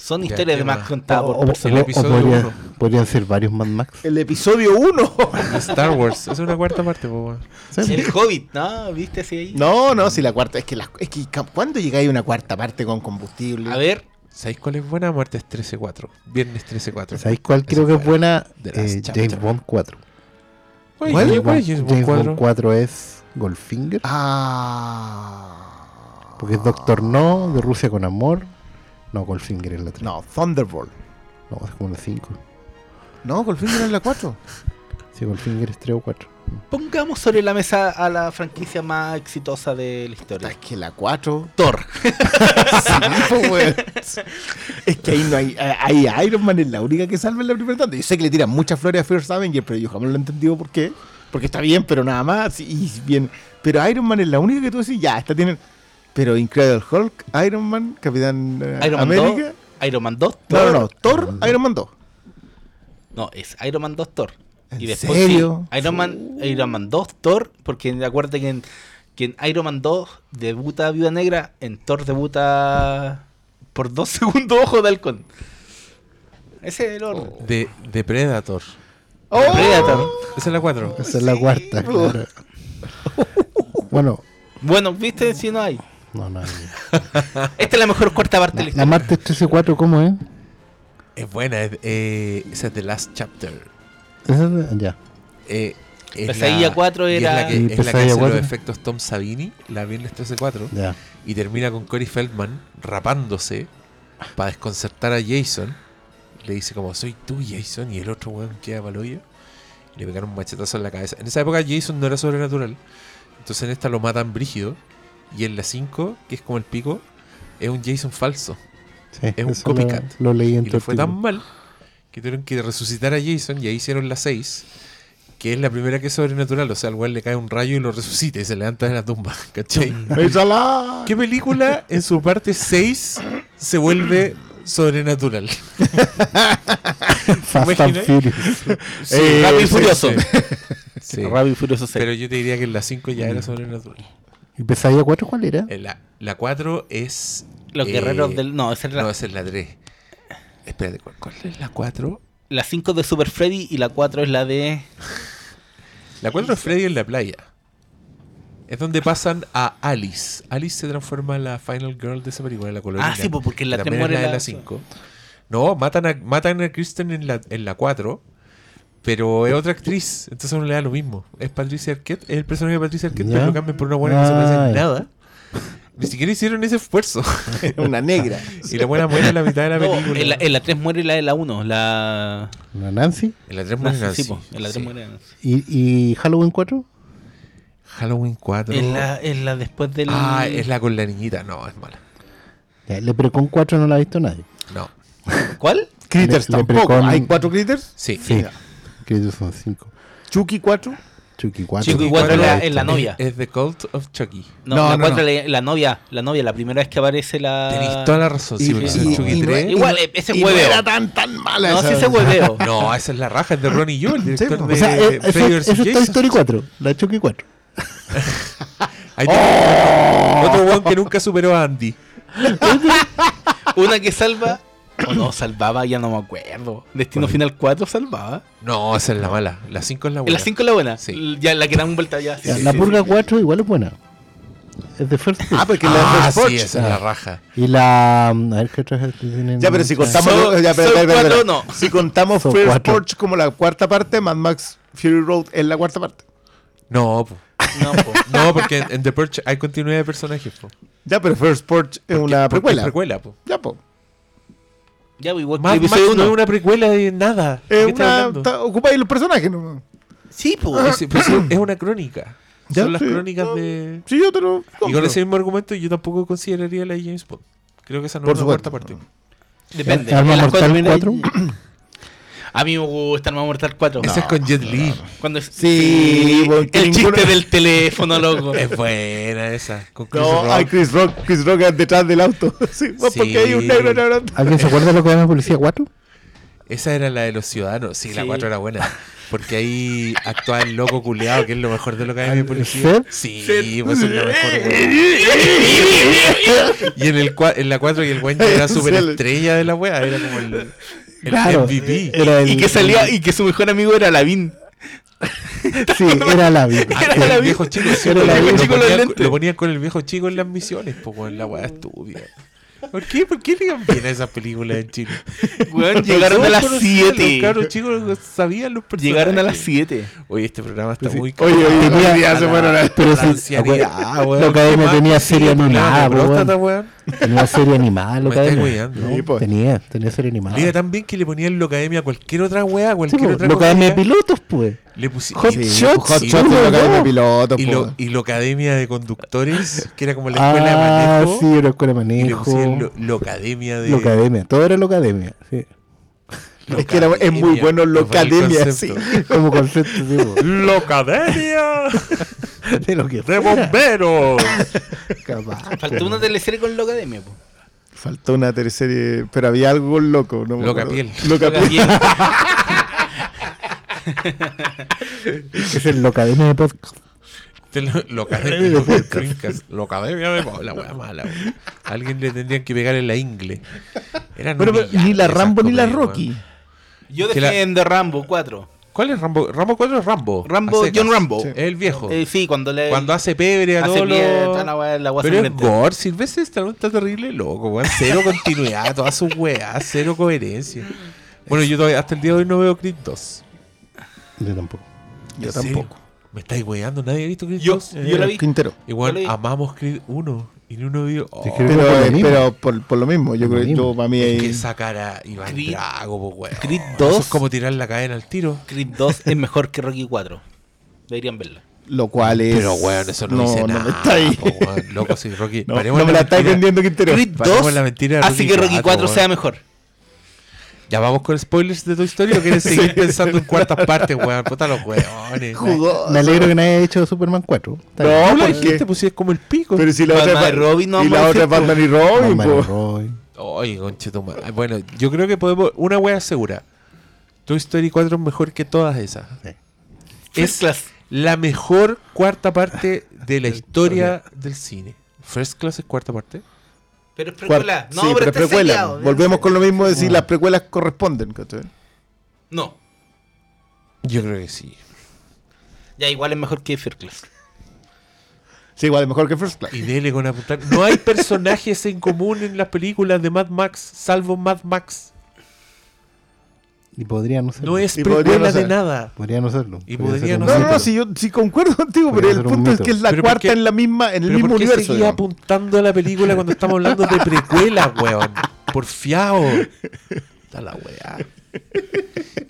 Son historias ¿qué de más contadas por personas. el o episodio podría- uno. podrían ser varios Mad Max. El episodio 1. Star Wars es una cuarta parte, po. Sí, El Hobbit, ¿no? ¿Viste así ahí? No, no, si la cuarta. Es que, la, es que ¿cuándo llegáis a una cuarta parte con combustible? A ver, ¿Sabéis cuál es buena? Martes 13-4. Viernes 13-4. ¿Sabéis cuál creo que es buena? Eh. James Bond 4. ¿Cuál, ¿Cuál? es- cuál es James Bond James 4? Bond 4 es Goldfinger. Ah. Porque es Doctor No, de Rusia con Amor. No, Goldfinger es la 3. No, Thunderbolt. No, es como la 5. No, Goldfinger es la 4. Sí, Goldfinger es 3 o 4. pongamos sobre la mesa a la franquicia más exitosa de la historia. Es que la 4. Thor. Es que ahí no hay. Ahí Iron Man es la única que salva en la primera tanda. Yo sé que le tiran muchas flores a First Avenger, pero yo jamás lo he entendido por qué. Porque está bien, pero nada más. Y bien. Pero Iron Man es la única que tú decís, ya, esta tiene. Pero Incredible Hulk, Iron Man, Capitán eh, Iron Man América. 2. Iron Man 2. No, no, Thor. no. Thor, Iron Man 2. No, es Iron Man 2 Thor. ¿En Y después serio? sí, Iron Man, Iron Man 2 Thor, porque acuérdate que en, que en Iron Man 2 debuta Viuda Negra, en Thor debuta por dos segundos Ojo de Halcón. Ese es el orden. De, de Predator. ¡Oh! Predator. Esa es la 4. Esa es la cuarta, claro. bueno, Bueno, ¿viste? Si no hay. No, no. Esta es la mejor cuarta parte de la La martes 13-4, ¿cómo es? Es buena. Es, eh, esa es The Last Chapter. Esa es- ya. Eh, es Pesadilla la- 4 y es era- la que, es la que hace 4. los efectos Tom Savini, la Viernes 13-4. Ya. Y termina con Corey Feldman rapándose para desconcertar a Jason. Le dice como, soy tú Jason, y el otro weón queda para hoyo. Y le pegan un machetazo en la cabeza. En esa época Jason no era sobrenatural. Entonces en esta lo matan brígido. Y en la 5, que es como el pico, es un Jason falso. Sí, Es un lo- copycat. Lo, leí en Y le fue tan mal que tuvieron que resucitar a Jason y ahí hicieron la 6, que es la primera que es sobrenatural. O sea, al weón le cae un rayo y lo resucita y se levanta de la tumba. ¿Cachai? ¿Qué película en su parte 6 se vuelve sobrenatural? Fast and? Furious. Eh, Rápido y sí, Furioso. sí. Sí. Rápido y Furioso 6. Pero yo te diría que en la 5 ya era sobrenatural. ¿Y Pesadilla 4 cuál era? En la, la 4 es. Los eh, guerreros del. No, esa es la, No, esa es la 3. Espérate, ¿cuál, cuál es la 4? la 5 de Super Freddy y la 4 es la de. La 4 es Freddy en la playa. Es donde pasan a Alice. Alice se transforma en la final girl de esa película, la colorina. Ah, sí, porque en la que tres también es muere la de la- la 5. No, matan a, matan a Kristen en la, en la 4. Pero es otra actriz, entonces no le da lo mismo. Es Patricia Arquette, es el personaje de Patricia Arquette, Ya. pero lo cambian por una buena que no se parece Ah, en ya. nada. Ni siquiera hicieron ese esfuerzo. Una negra. y la buena muere en la mitad de la No, película. en la, en la 3 muere la de la 1. La. ¿La Nancy? En la 3 muere Nancy. Sí, en la 3 Sí. muere Nancy. ¿Y, y Halloween 4? Halloween 4. Es la, es la después del. Ah, es la con la niñita. No, es mala. Ya, Leprecon 4 no la ha visto nadie. No. ¿Cuál? Critters Le- tampoco. Leprechaun- ¿Hay cuatro Critters? Sí. Sí. Que ellos son 5. Chucky 4. Chucky 4. Chucky Y 4 es cuatro la, es la novia. Es, es The Cult of Chucky. No, No, la no, 4 no. La, la novia. La novia, la primera vez que aparece la. Tenéis toda la razón. Sí, Y- porque y- Chucky y no 3. es- Igual, eh, ese y no hueveo. era tan, tan mala No, esa. sí, ese hueveo. No, esa es la raja, es de Ronnie y yo, el director po. de O sea, eh, eso, Freddy eso vs. es Toy. Story 4. La Chucky 4. Ahí tenés otro weón que nunca superó a Andy. Una que salva. O no, salvaba, ya no me acuerdo. Destino Final 4 salvaba. No, esa es la mala. La 5 es la En buena. la 5 es la buena. Sí. Ya la que dan vuelta ya. sí, Ya, sí, la sí, Purga sí. 4 igual es buena. Es de First Ah, porque la de Ah, First sí, esa es la raja. Y la. mm, A ver qué otras tienen. Ya, pero si contamos. Soul- ya, Soul espera, espera, cuatro, no. Si contamos Soul First. Forge como la cuarta parte, Mad Max Fury Road es la cuarta parte. No, po. No, po. no, porque en, en The Purge hay continuidad de personajes. Po. Ya, pero First Forge es una precuela. Es precuela, po. Ya, Ya, pues, igual Mad Max no es 1. una precuela de nada. ¿De Es una, ocupáis los personajes, ¿no? Sí, pues. Es, pues, sí, es una crónica. Ya, Son las sí. crónicas de. Sí, yo te lo. Y con ese mismo argumento, yo tampoco consideraría la de James Bond. Creo que esa no Por es una cuarta parte. Depende. Arma Mortal cuatro- 4. A mí me gusta Arma Mortal 4. Esa es con Jet Li. Cuando es- Sí, porque el ninguno- chiste del teléfono, loco. Es buena esa. Con Chris No, Rock. hay Chris Rock, Chris Rock detrás del auto. Sí, pues, Sí. porque hay un negro auto. ¿Alguien se acuerda de lo que era la Policía 4? Esa era la de los ciudadanos. Sí, la Sí. 4 era buena. Porque ahí actuaba el loco culeado, que es lo mejor de lo que hay en policía. Sí, pues es la mejor. y en, el, en la 4 y el buen ya era súper estrella de la wea. Era como el, el Claro. MVP. Era el, Y que salía y que su mejor amigo era Lavín. Sí, era la vida. Ah, Era la el vi- viejo chico. sí, era lo, la lo chico ponían, lo ponían con el viejo chico en las misiones. Pues, la weá estúpida. ¿Por qué? ¿Por qué le dan bien a esas películas en Chile? Weón, llegaron a las Todos conocían, 7. Los chicos sabían los personajes. Llegaron a las 7. Oye, este programa está muy Oye, oye, Tenía- hoy día se fueron a- Pero la sí, ancianidad, acuérdate, weón. la academia ¿Qué más? tenía Sí, serie problema de. Tenía serie animada, la academia. No, Sí, pues. Tenía, tenía serie animada. Le iba tan bien que le ponían locademia a cualquier otra weá, Sí, cualquier po, otra la academia de pilotos, pues. Le pusi- Hot y- Shots, Hot y- Shots la academia de pilotos. y, lo, y la academia de conductores, que era como la escuela de Ah, manejo. sí, era escuela de y le manejo. pusieron lo, locademia de. Locademia, todo era locademia, sí. Es que era- es muy bueno locademia, sí. Como concepto, po. ¡Locademia! de lo que ¡De fuera, bomberos! capaz, Faltó una teleserie con la academia, po. Faltó una teleserie, pero había algo loco. No me Loca acuerdo. piel. Loca piel. Bien. Es el locademia de podcast. Locademia de Dreamcast. Locademia de la wea mala, wea. Alguien le tendrían que pegar en la ingle. Eran pero ni la Rambo ni la Rocky. Yo Que la- defiendo Rambo 4. ¿Cuál es Rambo? Rambo 4 es Rambo. Rambo. John Rambo. Es el viejo. Eh, sí, cuando le. Cuando hace pebre a hace bien, los... toda la la Pero es gore, Silvestre Stallone está terrible loco, weón. Cero continuidad, todas sus weas, cero coherencia. Bueno, yo todavía, hasta el día de hoy no veo Creed 2. Yo tampoco. Yo ¿En serio? tampoco. ¿Me estáis weando? ¿Nadie ha visto Creed Yo- 2? yo la vi. Quintero. Igual vi. amamos Creed 1 y uno vio... Oh, que- Pero, por lo eh, mismo. pero por, por lo mismo, yo Por creo mismo. yo para mí es que sacar a Iván Creed- Drago, pues, weón. Creed Eso 2. es como tirar la cadena al tiro. Creed 2 es mejor que Rocky 4. Deberían verla. lo cual es. Pero, weón, eso no, dice no nada. me está ahí. po, weón. Loco, sí, Rocky. No, no me la estáis mentira. vendiendo, Quintero. Creed Paremos 2 la mentira de hace Rocky que Rocky 4, 4 weón. sea mejor. Ya vamos con spoilers de Toy Story o quieren seguir pensando en cuartas partes, weón. Puta los weones. Jugó. Me alegro que no haya hecho Superman 4. Está bien. No, ¿Cómo la porque. dijiste? Pues si es como el pico. Pero si la otra Batman es y Robin no y vamos la otra es Batman y Robin, Batman po. y. Oye, conchetumare. Bueno, yo creo que podemos. Una wea segura. Toy Story 4 es mejor que todas esas. Sí. First Class. La mejor cuarta parte de la historia del cine. First Class es cuarta parte. Pero es precuela. No, sí, pero, precuela. Volvemos con lo mismo de si las precuelas corresponden. ¿cachai? No. Yo creo que sí. Ya igual es mejor que First Class. Sí, igual es mejor que First Class. Y dele con apuntar. No hay personajes en común en las películas de Mad Max, salvo Mad Max. Y podría no serlo. No es precuela no de nada. Podría no serlo. Y Podría podría ser no un No, no, si yo sí concuerdo contigo, Podría pero el punto es que es la Pero ¿por cuarta en la misma, en el ¿Pero mismo por qué universo. seguía apuntando a la película cuando estamos hablando de precuela, weón? Porfiado. Está la weá.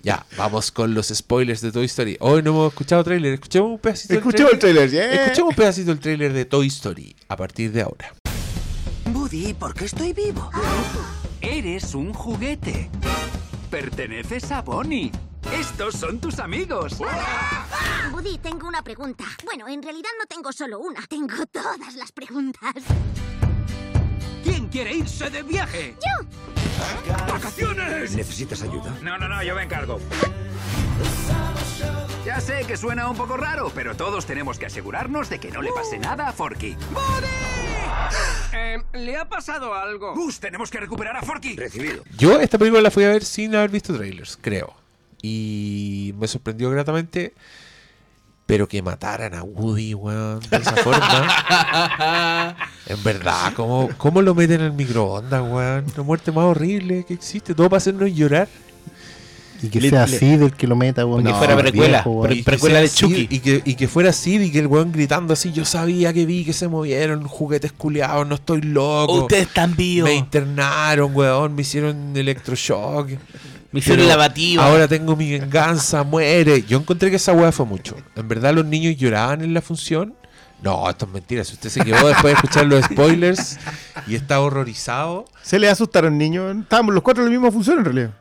Ya, vamos con los spoilers de Toy Story. Hoy no hemos escuchado trailer. Escuchemos un pedacito Escuchemos el del trailer, yeah. Escuchemos un pedacito del trailer de Toy Story a partir de ahora. Woody, ¿por qué estoy vivo? Eres un juguete. Perteneces a Bonnie. Estos son tus amigos. Woody, tengo una pregunta. Bueno, en realidad no tengo solo una, tengo todas las preguntas. ¿Quién quiere irse de viaje? ¡Yo! ¡Vacaciones! ¿Necesitas ayuda? No, no, no, yo me encargo. Ya sé que suena un poco raro, pero todos tenemos que asegurarnos de que no le pase nada a Forky. Eh, ¿Le ha pasado algo? Gus, tenemos que recuperar a Forky. Recibido. Yo esta película la fui a ver sin haber visto trailers, creo. Y me sorprendió gratamente. Pero que mataran a Woody, weón, de esa forma. en verdad, ¿cómo, ¿cómo lo meten en el microondas, weón? La muerte más horrible que existe. Todo para hacernos llorar. Y que Le- sea así del que lo meta, weón. No, fuera el precuela, viejo, que precuela de Sid, Chucky. Y que, y que fuera Sid y que el weón gritando así, yo sabía que vi que se movieron juguetes culiados, no estoy loco. Ustedes están vivos. Me internaron, weón, me hicieron electroshock. Me hicieron lavativa. Ahora tengo mi venganza, muere. Yo encontré que esa weá fue mucho. En verdad los niños lloraban en la función. No, esto es mentira. Si usted se quedó después de escuchar los spoilers y está horrorizado. Se le asustaron niños. Estábamos los cuatro en la misma función en realidad.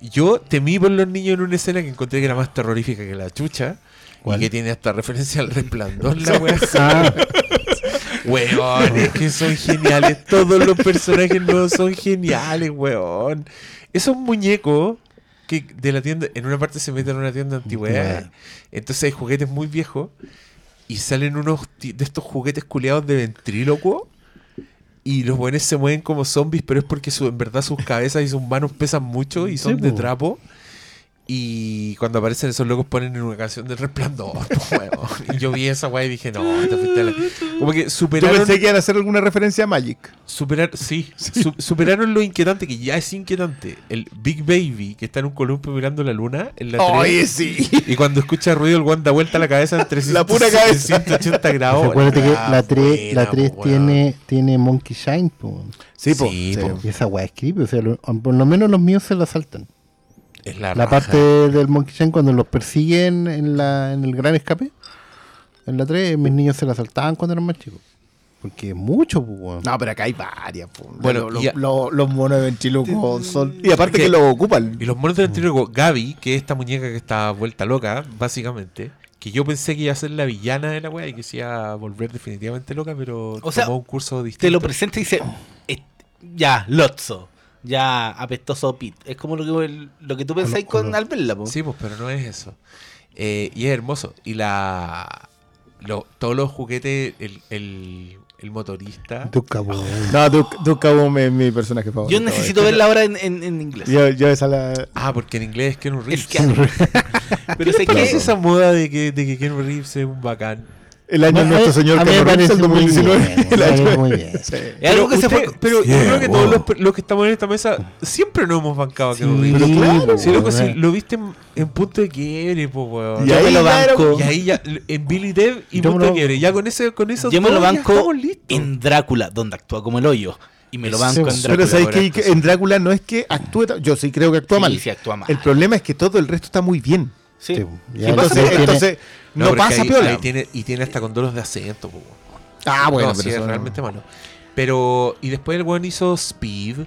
Yo temí por los niños en una escena que encontré que era más terrorífica que la chucha. ¿Cuál? Y que tiene hasta referencia al resplandor la weá. Ah, Weón, es que son geniales. Todos los personajes nuevos son geniales, weón. Esos muñecos que de la tienda, en una parte se meten en una tienda de antigüedades. Entonces hay juguetes muy viejos. Y salen unos de estos juguetes culeados de ventrílocuo. Y los buenos se mueven como zombies, pero es porque su, en verdad sus cabezas y sus manos pesan mucho y son Sí, de po. Y cuando aparecen esos locos ponen en una canción del resplandor. Y yo vi esa weá y dije, no, te fuiste a la-". Como que Yo superaron. pensé que iban a hacer alguna referencia a Magic. Superar, sí, su- superaron lo inquietante, que ya es inquietante. El Big Baby, que está en un columpio mirando la luna, en la Oye, 3, sí. y cuando escucha ruido, el guan da vuelta la cabeza en 300, La pura cabeza. 180 grados. Recuérdate que la 3, buena, la 3 po, weón. tiene, tiene Monkey Shine, po. Sí, po. Sí, Sí. po. Y esa weá es creepy, o sea, lo- por lo menos los míos se la saltan. Es la, parte del Monkey Shine cuando los persiguen en, la, en el gran escape, en la 3, mis niños se la saltaban cuando eran más chicos. Porque es mucho, pues. No, pero acá hay varias. po. Bueno, los, a- los- los monos de ventriloquio son. Y aparte que- que lo ocupan. Y los monos del anterior, Gaby, que es esta muñeca que está vuelta loca, básicamente, que yo pensé que iba a ser la villana de la wea y que se iba a volver definitivamente loca, pero O sea, tomó un curso distinto. Te lo presenta y dice, "Es- ya, Lotso, ya, apestoso Pit. Es como lo que, lo que tú pensáis con Albella, po. Sí, pues, pero no es eso. Eh, y es hermoso. Y la lo- todos los juguetes, el, el, el motorista. Tu cabo. No, Duke, Duke es mi personaje favorito. Yo necesito verla ahora en, en, en inglés. Yo, yo esa la. Ah, porque en inglés es Ken Reeves. Es que- pero sé ¿Qué es esa moda de que, de que Ken Reeves es un bacán? El año de nuestro señor parece el muy 2019. bien, El me año- parece muy bien. Sí. es algo que se usted- fue. pero yo creo que wow. todos los, los que estamos en esta mesa siempre nos hemos bancado a Sí, pero claro, Sí, loco, si lo viste en, en punto de quiebre, pues, weón. Y ahí lo banco. Y ahí ya, en Billy Dead y Yo punto de quiebre. Ya con ese, con esos Yo me lo banco en Drácula, donde actúa como el hoyo. Y me lo banco en Drácula. Pero sabéis ahora que en Drácula no es que actúe. Yo sí creo que actúa Sí, mal. sí actúa mal. El problema es que todo el resto está muy bien. Sí. Entonces no, pasa ahí- piola. ahí tiene, y tiene hasta condoros de acento, weón. Ah, bueno, no, pero sí, eso es no- realmente malo. Pero, y después el weón hizo Speed,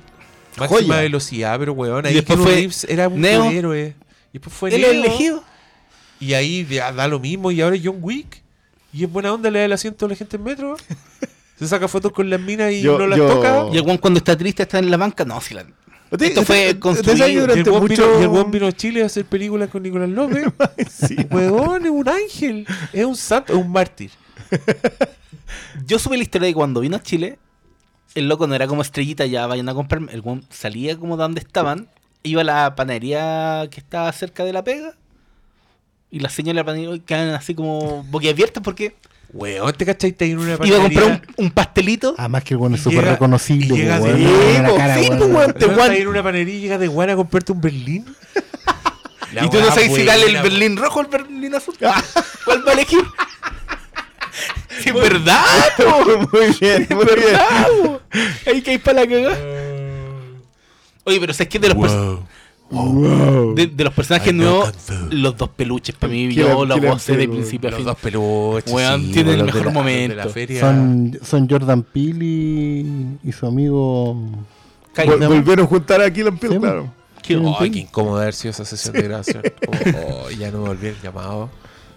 máxima Joya. velocidad, pero weón, ahí después Keanu fue Reeves era un Neo. héroe. Y después fue Neo, es elegido. Y ahí ya da lo mismo, y ahora es John Wick. Y es buena onda, le da el asiento a la gente en metro. Se saca fotos con las minas y Yo- no las yo- toca. Y el weón cuando está triste está en la banca. No, si la. Esto fue construido. Y el, mucho- vino, y el weón vino a Chile a hacer películas con Nicolás López. Sí. Weón, es un ángel. Es un santo, es un mártir. Yo supe la historia de cuando vino a Chile, el loco no era como estrellita, ya vayan a comprarme. El weón salía como de donde estaban, iba a la panadería que estaba cerca de la pega, y las señoras de la panadería quedaban así como boquiabiertas porque Weón, ¿te cachai? Te en una iba a panadería? comprar un, un pastelito. Además que el bueno es súper llega- reconocible, llega pues, de- weón, sí, weón. weón. Te Juan- vas a ir a una panadería y llegas de Guana a comprarte un Berlín. La y tú no sabes si darle el Berlín rojo o el Berlín azul. ¿Cuál va a elegir? Es verdad, muy bien, muy bien. Ahí para la cagada. Oye, pero ¿sabes qué? De los, pers- Wow. de, de los personajes I nuevos, los dos peluches para mí, yo los gocé de principio a Los fin. dos peluches. Weón, sí, tienen el los de mejor la- momento. De la feria. Son, son Jordan Peele y, y su amigo. Vol- Volvieron a juntar aquí los Sí, Peele, claro. Qué- Ay, qué incómodo haber sido esa sesión de grabación. Oh, ya no me volví el llamado.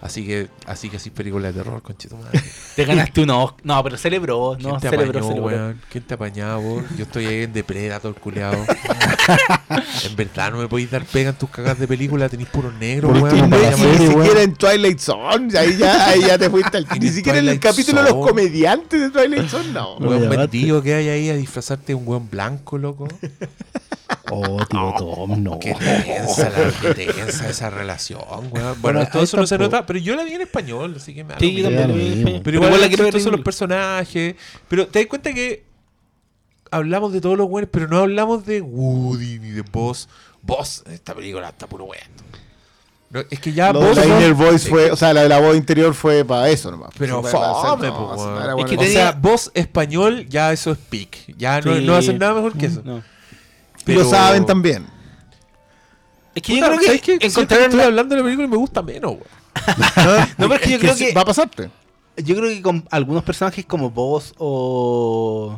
Así que, así que así películas de terror, conchito madre. Te ganaste uno. Oscar. No, pero celebró. ¿Quién No, te celebró, apañó, celebró. weón? ¿Quién te apañaba, vos? Yo estoy ahí en Depredator, culiado. en verdad, no me podéis dar pega en tus cagas de película, tenéis puro negro, Por weón. ni serie, siquiera weón. en Twilight Zone. Ahí ya, ahí ya te fuiste al. Ni siquiera en el capítulo de los comediantes de Twilight Zone, no. No. Weón vendido que hay ahí a disfrazarte de un weón blanco, loco. Oh, tío Tom, no. Qué tensa, la, qué tensa esa relación, weón. Bueno, Bueno, todo eso no se nota, pero yo la vi en español, así que me da Sí, también lo vi en Pero igual la quiero ver en son los personajes. Pero te das cuenta que hablamos de todos los buenos, pero no hablamos de Woody ni de Buzz. Vos, esta película está puro weando. No, es que ya vos. la inner voice fue, o sea, la de la voz interior fue para eso nomás. Pero fome, no, weón. Es que O sea, voz español, ya eso es pic. Ya Sí. no hacen nada mejor que eso. Pero- lo saben también. Es que yo Puta, creo que. Siempre encontraron estoy la- hablando de la película y me gusta menos, weón. No, pero es que yo creo que va a pasarte. yo creo que con algunos personajes como vos o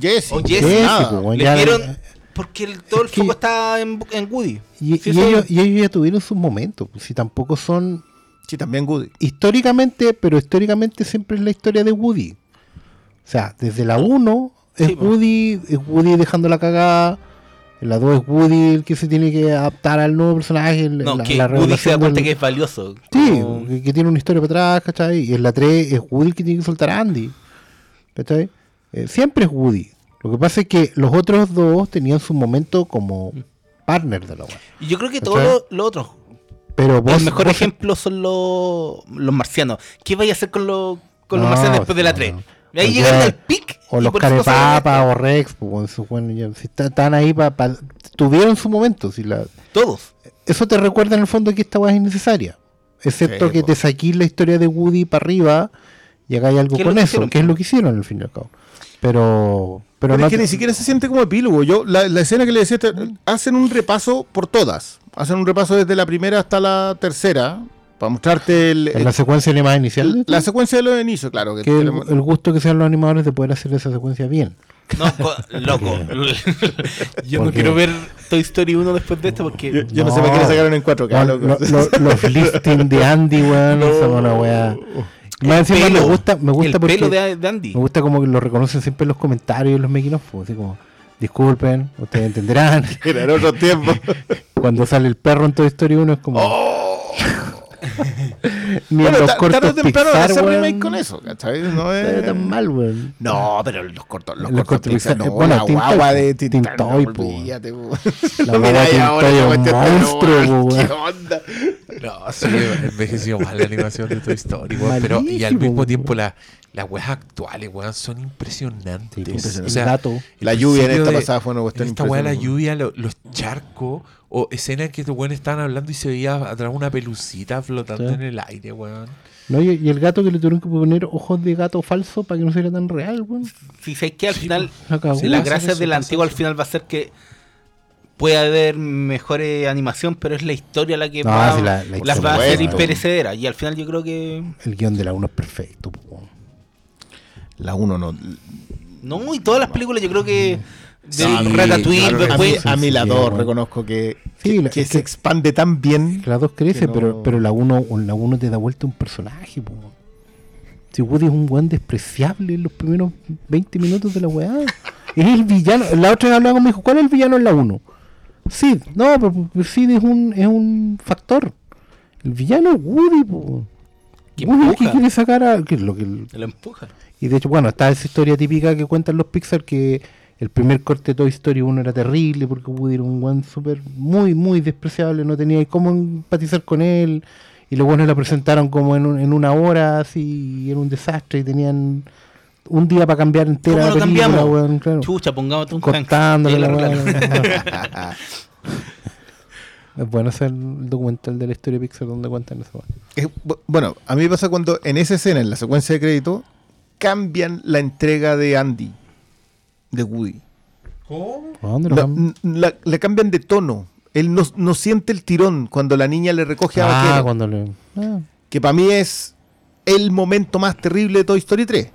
Jesse. o Jesse, Jesse, nada. po, weón, le dieron porque el- todo el Es que- foco está en, en Woody. Y, Sí, y eso- ellos, y ellos ya tuvieron sus momentos, pues, si tampoco son Sí, también Woody. históricamente, pero históricamente siempre es la historia de Woody. O sea, desde la 1 es Sí, po. Woody, es Woody dejando la cagada. En la 2 es Woody el que se tiene que adaptar al nuevo personaje. en no, la, que la Woody se da cuenta del- que es valioso. Sí, Como- que, que tiene una historia para atrás, ¿cachai? Y en la 3 es Woody el que tiene que soltar a Andy. ¿Cachai? Eh, siempre es Woody. Lo que pasa es que los otros dos tenían su momento como partner de la web. Y yo creo que todos los otros. Pero vos, el mejor vos- ejemplo son los, los marcianos. ¿Qué vaya a hacer con, los con los No, marcianos después de la no. 3? Ahí ya- al pic. O y los Carepapa esto. o Rex, pues, bueno, ya- si está- están ahí para. tuvieron su momento. Si la, Todos. eso te recuerda en el fondo que esta weá es innecesaria. Excepto Sí, que po. te saquís la historia de Woody para arriba y hagáis algo ¿Qué es con eso, hicieron, que es lo que hicieron al fin y al cabo. Pero. Pero, Pero no es que te- ni siquiera se siente como epílogo. Yo, la, la escena que le decía, hacen un repaso por todas. Hacen un repaso desde la primera hasta la tercera. Para mostrarte el, la secuencia animada inicial. la secuencia de los inicios, claro. Que que el, tenemos- el gusto que sean los animadores de poder hacer esa secuencia bien. No, co- loco. Yo no quiero ver Toy Story 1 después de esto porque. yo, yo no, sé para qué le sacaron en 4K, Weón, loco. lo- lo- los listings de Andy, weón, son una weá. Más encima me gusta, me gusta el porque pelo de, de Andy. me gusta como que lo reconocen siempre en los comentarios los making of, así como disculpen, ustedes entenderán. Era en otro tiempo. Cuando sale el perro en Toy Story 1 es como ni bueno, en los cortos tarde o temprano Pixar, hacer remake con eso, ¿cachai? No es... tan mal, weón. No, pero los cortos, los, Los cortos Pixar, no, bueno, la guagua de Tin Tintán, Toy, no, po. olvídate, po. La guagua miráis Tin ahora, Toy esa es un pero, monstruo, ¿Qué onda? No, sí, envejeció mal la animación de Toy Story, weón, pero y al mismo tiempo la- las weas actuales, weón, son impresionantes. Sí, O impresionante. sea, El gato. el La lluvia en esta de- pasada fue una cuestión en Esta weá, la lluvia, lo- los charcos, o escenas que estos weones estaban hablando y se veía atrás una pelucita flotando Sí. en el aire, weón. No, y, y el gato que le tuvieron que poner ojos de gato falso para que no se viera tan real, weón. Si sabes que al final. La cagó. la gracia eso, de la pasa antigua al final va a ser que. Puede haber mejores animación, pero es la historia la que No, va, sí, la- la las va a hacer bueno. imperecederas. Y al final yo creo que. El guion de la 1 es perfecto, weón. La 1 no. No, y todas las películas yo creo que. De Sí, Ratatouille, Claro, después. a mí la Sí, 2 bueno. reconozco que, Sí, que, la- que es se que- expande tan bien. La 2 crece, no- pero, pero la 1 la uno te da vuelta un personaje, po. Si Woody es un weón despreciable en los primeros 20 minutos de la weá. Es el villano. La otra vez hablaba conmigo, ¿cuál es el villano en la 1? Sid. No, pero Sid es un, es un factor. El villano es Woody, po. Woody es el que empuja. quiere sacar a. que es lo que Lo empuja. Y de hecho, bueno, está esa historia típica que cuentan los Pixar que el primer corte de Toy Story 1 era terrible porque Woody era un weón súper, muy, muy despreciable, no tenía cómo empatizar con él. Y los buenos la presentaron como en, un- en una hora, así, y era un desastre. Y tenían un día para cambiar entera ¿Cómo la lo película, cambiamos? weón, claro. Chucha, pongamos un. Cortándole la arreglaron. Es bueno hacer el documental de la historia de Pixar donde cuentan eso. Es- bu- bueno, a mí me pasa cuando en esa escena, en la secuencia de crédito, cambian la entrega de Andy, de Woody. ¿A dónde lo La- cambian? n- la- le cambian de tono. Él no, no siente el tirón cuando la niña le recoge a Ah, Vaquero. cuando le. ah. Que para mí es el momento más terrible de Toy Story 3.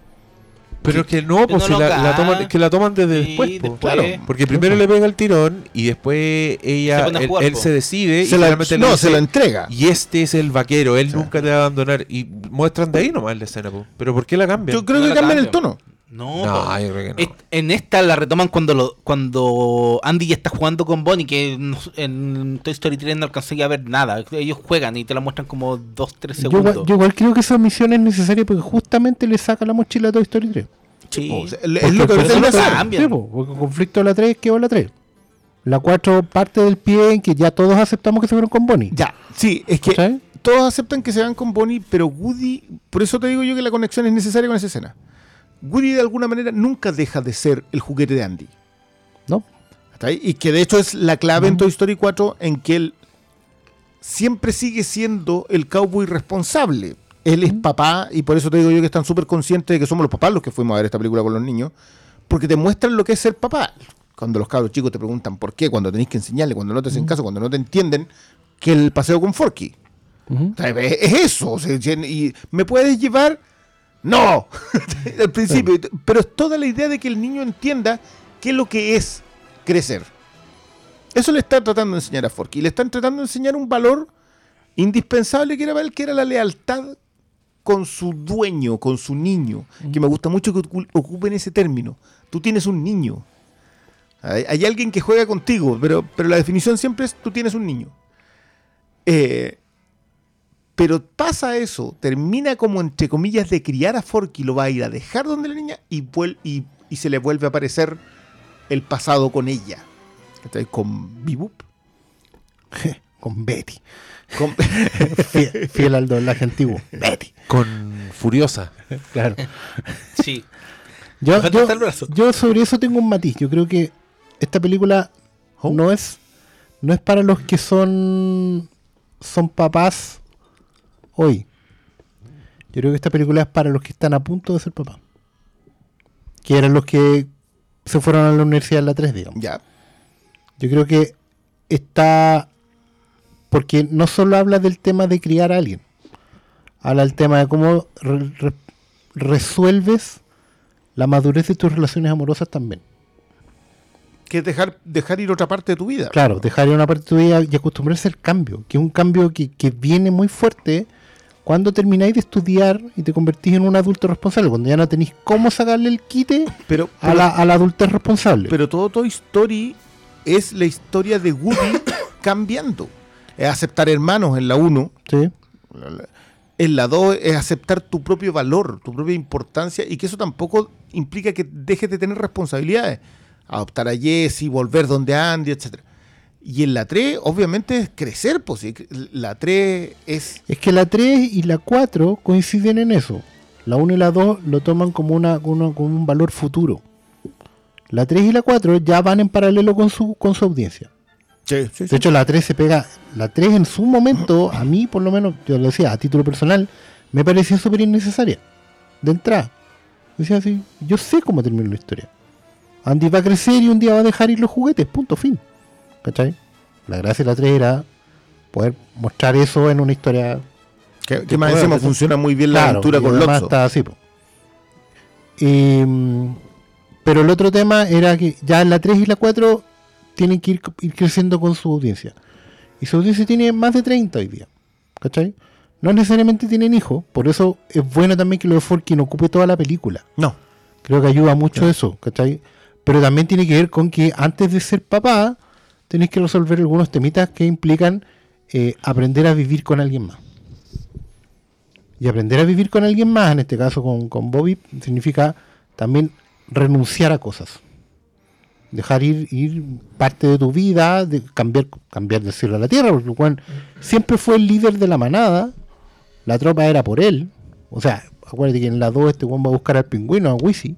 Pero es que no, Que pues no si la, la toman, que la toman desde después, po. después. Claro, porque primero le pega el tirón y después Se ella, a él, jugar, él po. se decide Se y la- no, dice, se lo entrega. Y este es el vaquero, él nunca te va a abandonar. Y muestran de ahí nomás la escena, po. pero ¿por qué la cambian? Yo creo No que la cambian el tono. No, No, po. yo creo que no. Es- En esta la retoman cuando lo, cuando Andy ya está jugando con Bonnie, que en, en Toy Story 3 no alcancé a ver nada. Ellos juegan y te la muestran como 2-3 Yo, igual- segundos. yo igual creo que esa misión es necesaria porque justamente le saca la mochila a Toy Story 3. Sí. O sea, es lo que cambian. Sí, po, porque el conflicto de la 3 quedó en la 3. La 4 parte del pie en que ya todos aceptamos que se fueron con Bonnie. Ya, sí, es que todos aceptan que se van con Bonnie, pero Woody, por eso te digo yo que la conexión es necesaria con esa escena. Woody de alguna manera nunca deja de ser el juguete de Andy. ¿No? Y que de hecho es la clave en Toy Story 4 en que él siempre sigue siendo el cowboy responsable. Él es papá y por eso te digo yo que están súper conscientes de que somos los papás los que fuimos a ver esta película con los niños, porque te muestran lo que es ser papá. Cuando los cabros chicos te preguntan por qué, cuando tenéis que enseñarle, cuando no te hacen caso, cuando no te entienden, que el paseo con Forky. O sea, es es eso. o sea, y ¿Me puedes llevar? No. Al principio. Pero es toda la idea de que el niño entienda qué es lo que es crecer. Eso le está tratando de enseñar a Forky. Le están tratando de enseñar un valor indispensable que era para él, que era la lealtad con su dueño, con su niño. Que me gusta mucho que ocu- ocupen ese término. Tú tienes un niño. Hay, hay alguien que juega contigo, pero, pero la definición siempre es tú tienes un niño. Eh, pero pasa eso, termina como entre comillas de criar a Forky, lo va a ir a dejar donde la niña y, vuel- y, y se le vuelve a aparecer el pasado con ella. ¿Cachai? Con Bebop. Con Betty. Con- Fiel, fiel al doblaje antiguo. Betty. Con Furiosa. Claro. Sí. Yo, yo- hasta el brazo. yo sobre eso tengo un matiz. Yo creo que esta película Oh. no es no es para los que son son papás hoy. Yo creo que esta película es para los que están a punto de ser papás. Que eran los que se fueron a la universidad en la 3, digamos. ya. Yo creo que está. Porque no solo habla del tema de criar a alguien, habla del tema de cómo re- re- resuelves la madurez de tus relaciones amorosas también. Que es dejar, dejar ir otra parte de tu vida. Claro, dejar ir una parte de tu vida y acostumbrarse al cambio, que es un cambio que, que viene muy fuerte cuando termináis de estudiar y te convertís en un adulto responsable, cuando ya no tenéis cómo sacarle el quite Pero, a pero- la, a la adultez responsable. Pero todo Toy Story es la historia de Woody cambiando. Es aceptar hermanos en la 1. Sí. En la 2 es aceptar tu propio valor, tu propia importancia y que eso tampoco implica que dejes de tener responsabilidades. Adoptar a Jesse, volver donde Andy, etcétera. Y en la 3, obviamente, es crecer. Pues, la 3 es... Es que la 3 y la 4 coinciden en eso. La 1 y la 2 lo toman como, una, como, como un valor futuro. La 3 y la 4 ya van en paralelo con su, con su audiencia. Sí, sí, De hecho, la 3 se pega. La 3 en su momento, a mí por lo menos, yo lo decía a título personal, me parecía súper innecesaria. De entrada. Decía así, yo sé cómo termina la historia. Andy va a crecer y un día va a dejar ir los juguetes, punto, fin. ¿Cachai? La gracia de la 3 era poder mostrar eso en una historia Que, que más encima funciona muy bien la Claro, aventura con Lotso. está así, po. Y, mm, pero el otro tema era que ya en la 3 y la 4 tienen que ir, ir creciendo con su audiencia. Y su audiencia tiene más de 30 hoy día. ¿Cachai? No necesariamente tienen hijos, por eso es bueno también que lo de Forkin ocupe toda la película. No. Creo que ayuda mucho eso, ¿cachai? Pero también tiene que ver con que antes de ser papá, tenés que resolver algunos temitas que implican eh, aprender a vivir con alguien más. Y aprender a vivir con alguien más, en este caso con, con Bobby, significa también renunciar a cosas. Dejar ir, ir parte de tu vida, de cambiar, cambiar del cielo a la tierra, porque Juan siempre fue el líder de la manada, la tropa era por él. O sea, acuérdate que en la 2 este Juan va a buscar al pingüino, a Wisi.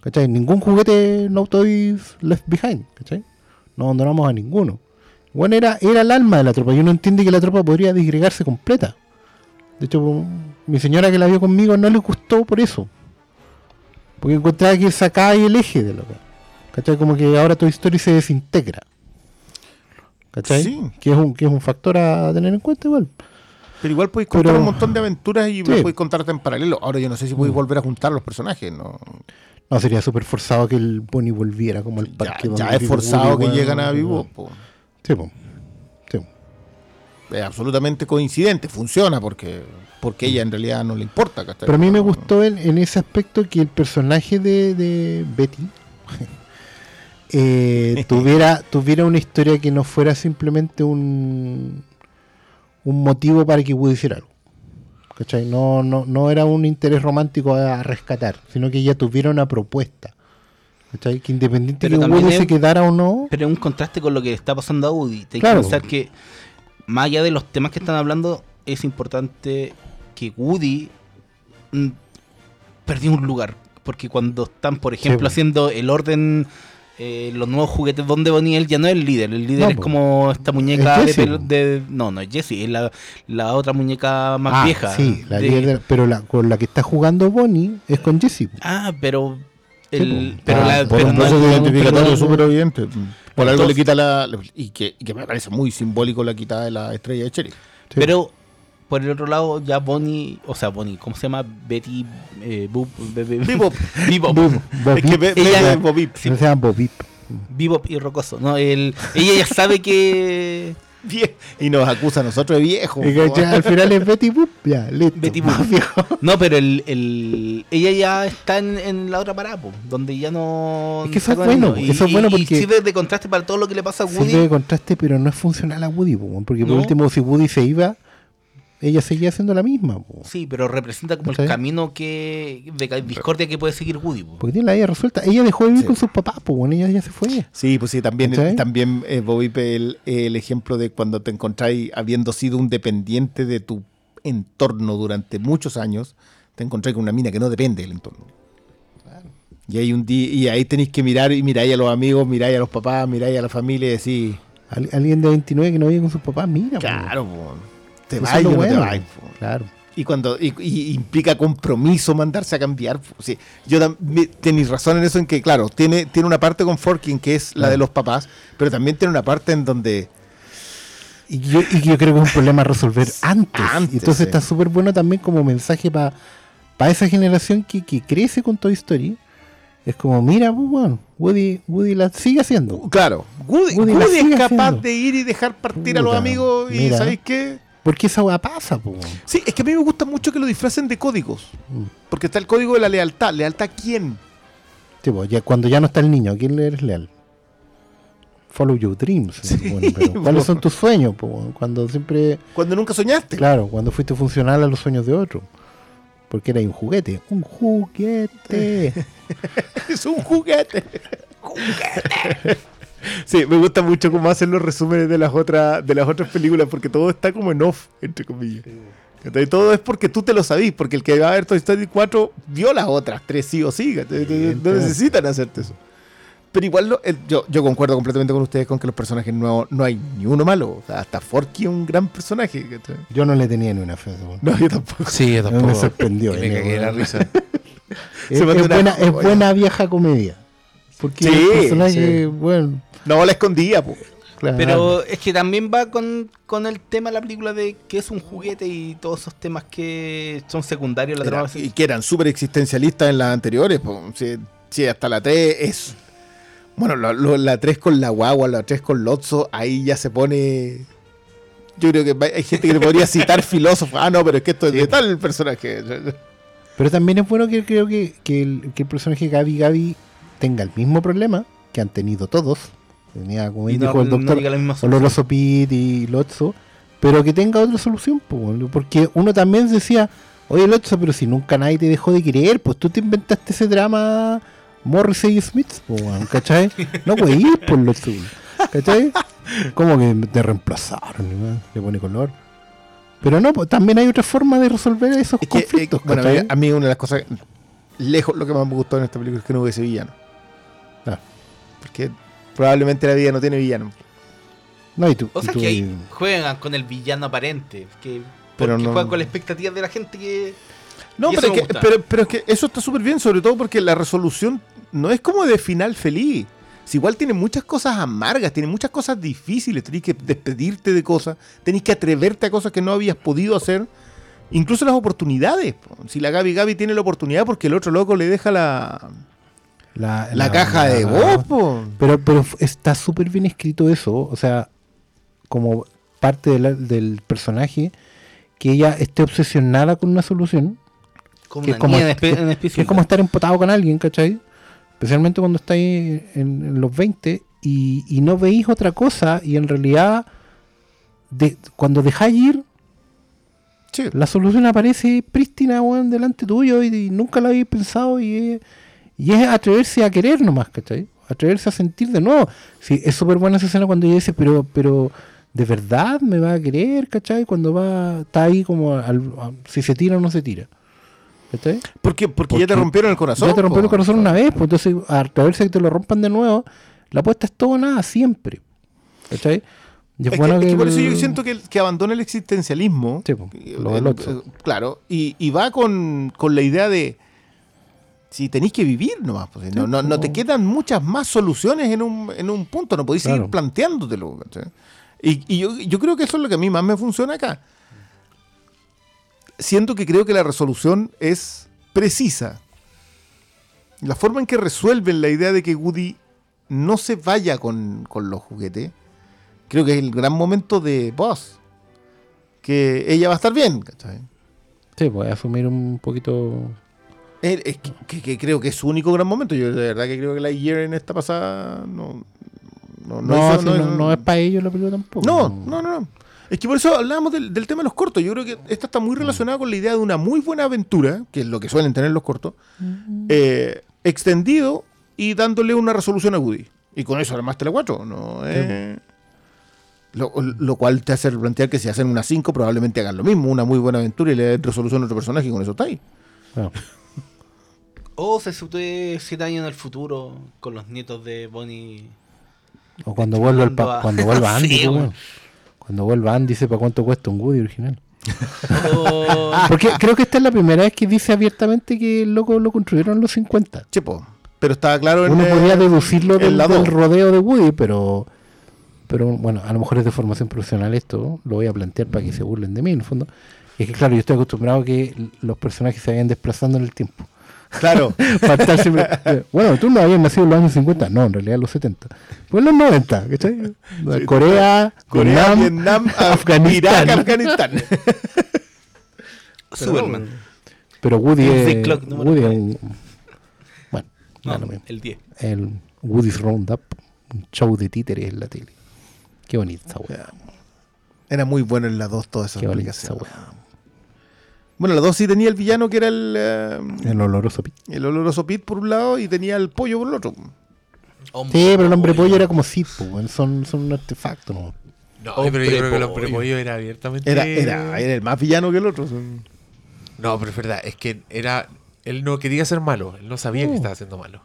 ¿Cachai? Ningún juguete No Toys Left Behind, ¿cachai? No abandonamos a ninguno. Juan era, era el alma de la tropa y uno entiende que la tropa podría disgregarse completa. De hecho, mi señora que la vio conmigo no le gustó por eso. Porque encontraba que sacaba el eje de lo que. ¿Cachai? Como que ahora Toy Story se desintegra. ¿Cachai? Sí. Que, es un, que es un factor a tener en cuenta igual. Pero igual podéis contar Pero- un montón de aventuras y Sí. podéis contarte en paralelo. Ahora yo no sé si podéis Mm. volver a juntar los personajes. No. No, sería súper forzado que el Bonnie volviera como el Ya, parque. ya donde es forzado que llegan a vivo. po. Sí, po. Sí. Es absolutamente coincidente. Funciona porque, porque ella en realidad no le importa. Pero a mí me gustó en, en ese aspecto que el personaje de, de Betty eh, tuviera, tuviera una historia que no fuera simplemente un, un motivo para que hiciera algo. ¿Cachai? No, no, no era un interés romántico a rescatar, sino que ella tuviera una propuesta. ¿Cachai? Que independiente Pero que también Woody es- se quedara o no, Pero es un contraste con lo que está pasando a Woody. Hay Claro. que pensar que, más allá de los temas que están hablando, es importante que Woody mm, perdió un lugar. Porque cuando están, por ejemplo, haciendo el orden eh, los nuevos juguetes donde Bonnie él ya no es el líder. El líder No, es como esta muñeca Es de, de- No, no es Jessie, es la, la otra muñeca más Ah, vieja. Sí, la de- líder de- pero la, con la que está jugando Bonnie es con Jessie. Ah, pero. El, pero Ah, la, por pero un identificatorio pero- súper evidente. Por algo Entonces- le quita la. Y que, y que me parece muy simbólico la quitada de la estrella de Cherry. Sí. Pero por el otro lado, ya Bonnie, o sea, Bonnie, ¿cómo se llama? Betty eh, Boop, Be- Be- Bebop. Bebop. Es que ve- Ella- Bobip. No se llama Bobip. Bebop y Rocoso. No, el, ella ya sabe que. Y nos acusa a nosotros de. Y ya al final es Betty Boop. Ya, listo. Betty Boop. viejo. No, pero el, el- ella ya está en, en la otra parada, po, donde ya no. Es que eso es bueno, niño. eso es bueno y porque- sirve de contraste para todo lo que le pasa a Woody. Sirve de contraste, pero no es funcional a Woody. po, porque por No. último, si Woody se iba, ella seguía siendo la misma. po. Sí, pero representa como ¿Cachai? el camino que de discordia que puede seguir Woody. po. Porque tiene la vida resuelta. Ella dejó de vivir Sí. con sus papás, pues bueno, ella ya se fue. Sí, pues sí, también, ¿Cachai? también eh, Bobip el, el ejemplo de cuando te encontráis habiendo sido un dependiente de tu entorno durante muchos años, te encontráis con una mina que no depende del entorno. Y hay un día, y ahí tenéis que mirar y miráis a los amigos, miráis a los papás, miráis a la familia y decís, Al- alguien de 29 que no vive con sus papás, mira. claro, po, te Eso vas es o lo no te bueno, po. po". Claro. Y cuando y, y implica compromiso mandarse a cambiar. po. Sí, yo tenéis razón en eso en que, claro, tiene, tiene una parte con Forking que es la de los papás, pero también tiene una parte en donde Y yo, y yo creo que es un problema a resolver antes. Antes, entonces sí. está súper bueno también como mensaje para esa generación que, que crece con Toy Story. Es como, mira, pues, bueno, Woody, Woody la sigue haciendo. Claro, Woody, Woody Woody es capaz haciendo. de ir y dejar partir a los Puta, amigos y mira. ¿sabéis qué? Porque esa weá pasa, pues. Sí, es que a mí me gusta mucho que lo disfracen de códigos. Porque está el código de la lealtad. ¿Lealtad a quién? Tipo, ya, cuando ya no está el niño, ¿a quién le eres leal? Follow your dreams. pero ¿Cuáles son tus sueños? po, cuando siempre, Cuando nunca soñaste. claro, cuando fuiste funcional a los sueños de otro. Porque era un juguete. Un juguete. Es un juguete. juguete. Sí, me gusta mucho cómo hacen los resúmenes de las otras de las otras películas porque todo está como en off, entre comillas. Todo es porque tú te lo sabís, porque el que va a ver Toy Story 4 vio las otras tres sí o sí. No necesitan hacerte eso. Pero igual lo- el- yo, yo concuerdo completamente con ustedes con que los personajes no, no hay ni uno malo. O sea, hasta Forky es un gran personaje. Yo no le tenía ni una fe. No, yo tampoco. Sí, yo Me tampoco. sorprendió, Y me eh, cagué de la weón. risa. Es, buena, es buena vieja comedia. Porque Sí, el personaje, sí. bueno, No la escondía, po. claro. Pero es que también va con, con el tema de la película de que es un juguete y todos esos temas que son secundarios la Era- trama. y que eran súper existencialistas en las anteriores. po. Sí, sí, hasta la 3 es. Bueno, lo- lo- la 3 con la guagua, la 3 con Lotso, ahí ya se pone. Yo creo que hay gente que le podría citar filósofo. Ah, no, pero es que esto es de tal personaje. Pero también es bueno que creo que, que el, que el personaje Gaby Gaby tenga el mismo problema que han tenido todos. Tenía, como Y no- dijo el no doctor, solución. Oloroso Pit y Lotso, pero que tenga otra solución. po, porque uno también decía, oye Lotso, pero si nunca nadie te dejó de querer, pues tú te inventaste ese drama Morrissey y Smith, po, ¿cachai? No ir por Lotso, ¿cachai? Como que te reemplazaron, le pone color. Pero no, pues, también hay otra forma de resolver esos Es que, eh, conflictos. bueno, a ¿cachai? mí, a mí una de las cosas. Lejos lo que más me gustó en esta película es que no hubiese villano. Ah. Porque probablemente la vida no tiene villano. No, y tú, O y sea tú- que ahí juegan con el villano aparente. Que, Pero porque no- juegan con la expectativa de la gente que. No, pero es, que, pero, pero es que eso está súper bien, sobre todo porque la resolución no es como de final feliz. Si igual tiene muchas cosas amargas, tiene muchas cosas difíciles, tenés que despedirte de cosas, tenés que atreverte a cosas que no habías podido hacer, incluso las oportunidades. po. Si la Gaby Gaby tiene la oportunidad porque el otro loco le deja la, la, la caja de po. Pero, pero está súper bien escrito eso, o sea, como parte de la- del personaje, que ella esté obsesionada con una solución, Como que una es como, en que- es estar empotado con alguien, ¿cachai? Especialmente cuando estáis en, en los 20 y, y no veis otra cosa y en realidad de, cuando dejáis ir, Sí. la solución aparece prístina, weón, delante tuyo y, y nunca la habéis pensado y y es atreverse a querer nomás, ¿cachai? Atreverse a sentir de nuevo. Sí, es súper buena esa escena cuando ella dice, pero, pero, ¿de verdad me va a querer, cachai? Cuando va, está ahí como, al- a- si se tira o no se tira. ¿Cachai? Porque, porque ya te rompieron el corazón. ya te rompieron el corazón una vez, pues entonces atreverse a que te lo rompan de nuevo La apuesta es todo o nada siempre. ¿Cachai? Por el- eso yo siento que, el- que abandona el existencialismo. Sí, po, eh, lo del otro. eh, Claro, y, y va con, con la idea de si tenéis que vivir nomás. pues, no, no, no te quedan muchas más soluciones en un, en un punto, no podéis seguir Claro. planteándotelo. ¿cachai? Y, y yo, yo creo que eso es lo que a mí más me funciona acá. Siento que creo que la resolución es precisa. La forma en que resuelven la idea de que Woody no se vaya con, con los juguetes, creo que es el gran momento de Buzz. Que ella va a estar bien, ¿cachai? Sí, pues asumir un poquito. Es, que, que- que creo que es su único gran momento. Yo de verdad que creo que la Year en esta pasada no. No, No, hizo- no, no es para ellos la película tampoco. No, no, no, no. Es que por eso hablábamos del, del tema de los cortos. Yo creo que esta está muy relacionada con la idea de una muy buena aventura, que es lo que suelen tener los cortos, eh, extendido y dándole una resolución a Woody. Y con eso armaste la 4. ¿no? Eh, lo, lo cual te hace plantear que si hacen una 5 probablemente hagan lo mismo, una muy buena aventura y le den resolución a otro personaje y con eso está ahí. Bueno, O se sitúe siete años en el futuro con los nietos de Bonnie. O cuando vuelva, el pa- a- cuando vuelva Andy, Sí, pues, weón. weón. Cuando vuelva Andy, dice para cuánto cuesta un Woody original. O- Porque creo que esta es la primera vez que dice abiertamente que el loco lo construyeron en los 50. Chepo. Pero estaba claro en Uno podría deducirlo del, la del rodeo de Woody, pero pero bueno, a lo mejor es de formación profesional esto, lo voy a plantear para que se burlen de mí en el fondo. Y es que claro, yo estoy acostumbrado a que los personajes se vayan desplazando en el tiempo. Claro. Para estar siempre- bueno, tú no habías nacido en los años 50, no, en realidad en los 70. Fue en los 90, ¿cachai? Corea, Corea, Vietnam, Vietnam, Afganistán. Irak, Afganistán. Superman. Pero Woody es, Woody es un, bueno, No, mismo. el 10. el Woody's Roundup, un show de títeres en la tele. Qué bonita esa weá. Era muy bueno en la 2 toda esa Qué bonita esa weá. Bueno, la 2 sí tenía el villano que era el, eh, El oloroso pit. el oloroso Pit por un lado y tenía el pollo por el otro. Hombre Sí, pero el hombre pollo era como Sith, po, weón, son, son un artefacto, ¿no? No, Hombre pero yo creo que el hombre pollo. era abiertamente. Era, era, era el más villano que el otro. No, pero es verdad, es que era. Él no quería ser malo, él no sabía que estaba haciendo malo.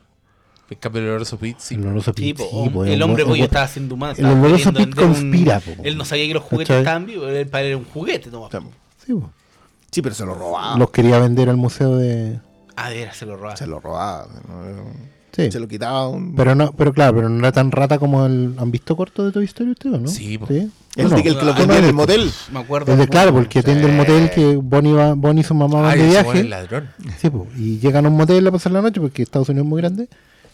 En cambio, el oloroso Pete sí. El oloroso Sí, pit. po, sí, po, el hombre pollo estaba haciendo humano. el estaba oloroso Pit un- conspira, po. Él no sabía que los juguetes estaban vivos. Él para él era un juguete. No. Sí, po. Sí, pero se lo robaba. Los quería vender al museo de. Ah, de veras, se lo robaba. Se lo robaba. Sí. Se lo quitaba un... Pero no, pero claro, pero no era tan rata como el. ¿Han visto corto de Toy Story ustedes, no? Sí, po. el, Bueno, de que el que lo no vendía en el motel. Me acuerdo. Es de, claro, porque atiende el motel que Bonnie, va, Bonnie y su mamá van Ay, de viaje. ladrón. Sí, po, y llegan a un motel a pasar la noche porque Estados Unidos es muy grande.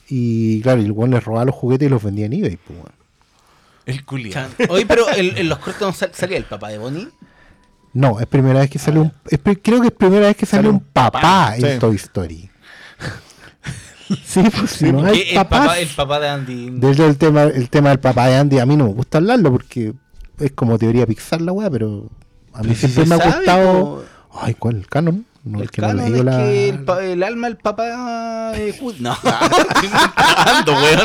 Y claro, y el weón les robaba los juguetes y los vendía en eBay. po, weón. El culiado. Oye, pero en, en los cortos salía el papá de Bonnie. No, es primera vez que sale un. es creo que es primera vez que sale, Sale un papá en. Toy Story. sí, pues si no hay el, papá, el papá de Andy. De hecho, el tema, el tema del papá de Andy, a mí no me gusta hablarlo porque es como teoría Pixar la weá, pero a mí Pero siempre me ha gustado. Ay, ¿cuál? ¿El canon? No, el que no canon es la. que el, pa- el alma del papá de Woody. No, estoy inventando, weón.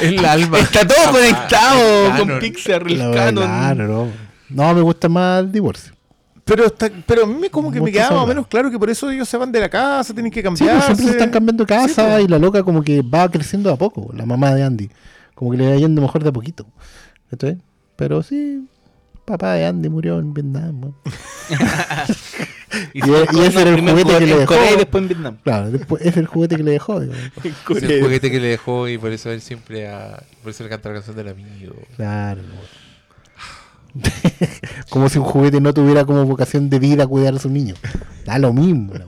El alma. Está todo Ah, conectado el con. Pixar, el canon. claro, no. No, me gusta más el divorcio. Pero, está, pero a mí me- como que me quedaba más o menos claro que por eso ellos se van de la casa, tienen que Sí, pues cambiarse. siempre se están cambiando de casa y la loca como que va creciendo de a poco, la mamá de Andy. Como que le va yendo mejor de a poquito. ¿Cachai? Pero sí, papá de Andy murió en Vietnam. Y, Y- y ese era el juguete que le dejó. Corea y después en Vietnam. Claro, después ese es el juguete que le dejó. Es el juguete que le dejó y por eso él siempre. ha- por eso le canta la canción del amigo. Claro. como si un juguete no tuviera como vocación de vida cuidar a su niño. Da lo mismo. la.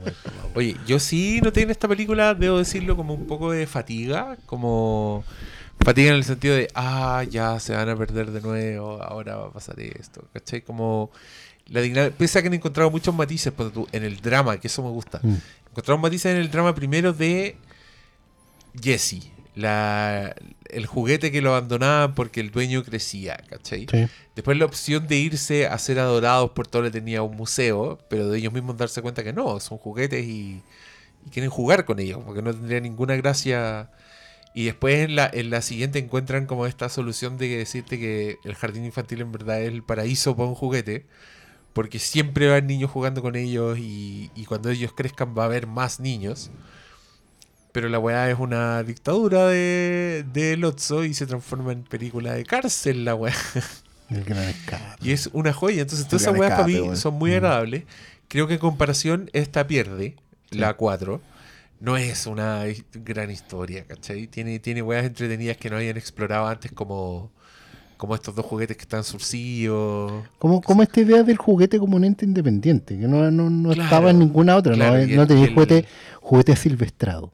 Oye, yo sí noté en esta película, debo decirlo, como un poco de fatiga, como fatiga en el sentido de, ah, ya se van a perder de nuevo, ahora va a pasar esto, ¿cachai? Como la dinámica, pese a que han encontrado muchos matices en el drama, que eso me gusta. Mm. Encontraron matices en el drama primero de Jesse, la, el juguete que lo abandonaban porque el dueño crecía, ¿cachai? Sí. Después la opción de irse a ser adorados por toda la eternidad a un museo, pero de ellos mismos darse cuenta que no, son juguetes y, y quieren jugar con ellos, porque no tendría ninguna gracia. Y después en la, en la siguiente encuentran como esta solución de decirte que el jardín infantil en verdad es el paraíso para un juguete, porque siempre va a haber niños jugando con ellos y, y cuando ellos crezcan va a haber más niños. Pero la weá es una dictadura de, de Lotso y se transforma en película de cárcel la weá. El gran escape. Y es una joya. Entonces, todas esas weas para mí son muy agradables. Creo que en comparación, esta pierde, la 4. No es una gran historia, ¿cachai? Tiene, tiene weas entretenidas que no habían explorado antes, como, como estos dos juguetes que están surcidos. Como, como esta idea del juguete como un ente independiente, que no, no, no Claro, estaba en ninguna otra, claro, no, no tenía el- juguete, juguete silvestrado.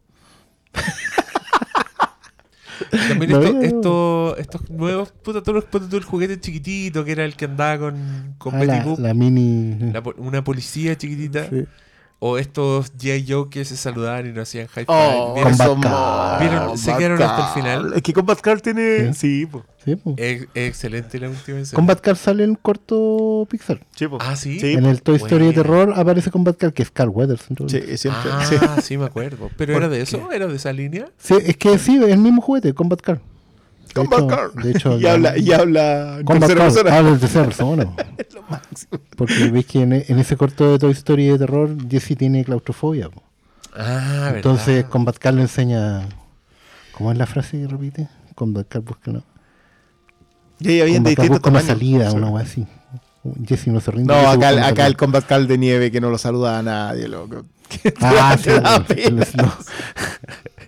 También No esto- veo. esto- estos nuevos, puta, todos los el juguete chiquitito que era el que andaba con, con Ah, Betty la, Boop, la mini. la una policía chiquitita. Sí. O estos G.I. Joe que se saludaban y no hacían high five. Oh, ¿Vieron? ¿Se quedaron hasta el final? Es que Combat Car tiene. Sí, po. Sí, po. Es, es excelente la última escena. Combat Car sale en corto Pixar. Sí, po. Ah, ¿sí? Sí, en el Toy Story de terror aparece Combat Car, que es Carl Weathers. Sí, siempre. Ah, sí. sí. me acuerdo. ¿Pero era de eso? ¿Era de esa línea? Sí, es que sí, es el mismo juguete, Combat Car. De Combat hecho- Car. De hecho, y, la- habla, y habla en tercera persona. habla en tercera persona. Porque veis que en, en ese corto de Toy Story de terror, Jesse tiene claustrofobia. po. Ah, Entonces, ¿verdad? Combat Car le enseña. ¿Cómo es la frase que repite? Combat Car busca una. Y ahí habían de Combat Car distintos busca una salida, una wea así. Jesse no se rinde. No, acá, acá el. Combat Car de nieve que no lo saluda a nadie, loco. Ah, sí, no, no.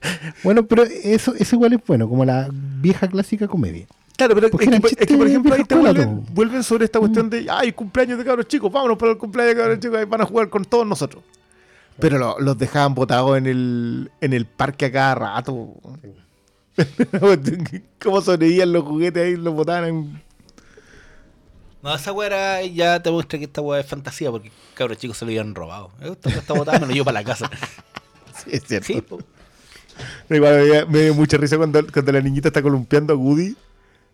Bueno, pero eso, eso igual es bueno, como la vieja clásica comedia. Claro, pero es que, es por ejemplo, ahí te vuelven, vuelven sobre esta cuestión de, ay, cumpleaños de cabros chicos, vámonos para el cumpleaños de cabros chicos, ahí van a jugar con todos nosotros. Pero lo- los dejaban botados en el, en el parque a cada rato. ¿Cómo sobrevivían los juguetes ahí? Los botaban en... No, esa weá era- ya te muestra que esta weá es fantasía porque cabros chicos se lo habían robado. Esta botada, me lo llevo para la casa. Sí, es cierto. Sí. Igual me, dio- mucha risa cuando, cuando la niñita está columpiando a Woody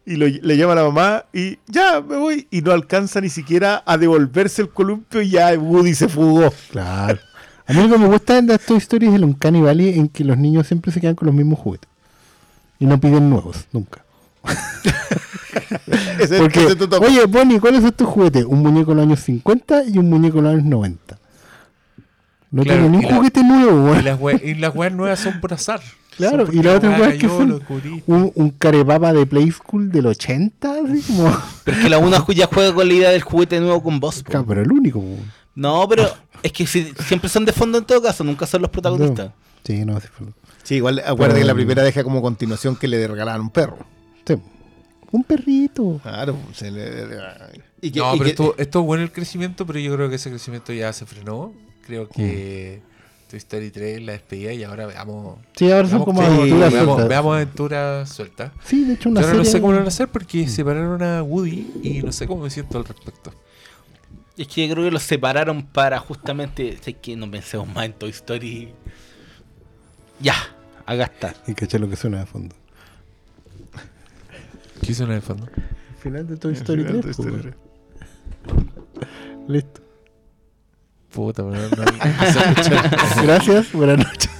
y lo- le llama a la mamá y ya me voy y no alcanza ni siquiera a devolverse el columpio y ya Woody se fugó. Claro. A mí lo que me gusta de Toy Stories es el Uncanny Valley en que los niños siempre se quedan con los mismos juguetes. Y no piden nuevos, nunca. Porque, oye, Bonnie, ¿cuáles son tus juguetes? Un muñeco de los años 50 y un muñeco de los años 90. No Claro, tiene ni un la- juguete nuevo, Y weón. las, we- y las weas nuevas son por azar. Claro, Son y la otra weá es que descubrí. un, un carepapa de Play School del 80, así como. Pero es que la una ya juega con la idea del juguete nuevo con vos. Claro, pero el único. weón. No, pero es que si- siempre son de fondo en todo caso, nunca son los protagonistas. Sí, no, sí, fue- Sí, igual acuérdate que la primera deja como continuación que le regalaban un perro. sí. Un perrito. Claro, se le... y que- No, y pero que- esto, esto es bueno el crecimiento, pero yo creo que ese crecimiento ya se frenó. Creo que Toy Story 3 la despedida y ahora veamos. Sí, ahora son como aventuras sueltas. veamos aventuras sueltas. Sí, de hecho, una Yo ahora no serie- sé cómo lo van a hacer porque separaron a Woody y no sé cómo me siento al respecto. Es que yo creo que los separaron para justamente. Sé que no pensemos más en Toy Story. Ya, acá está. Y caché lo que suena de fondo. ¿Qué suena de fondo? Final de Toy Story 3. Toy Story 3. Listo. Puta, no, no. Gracias, buenas noches.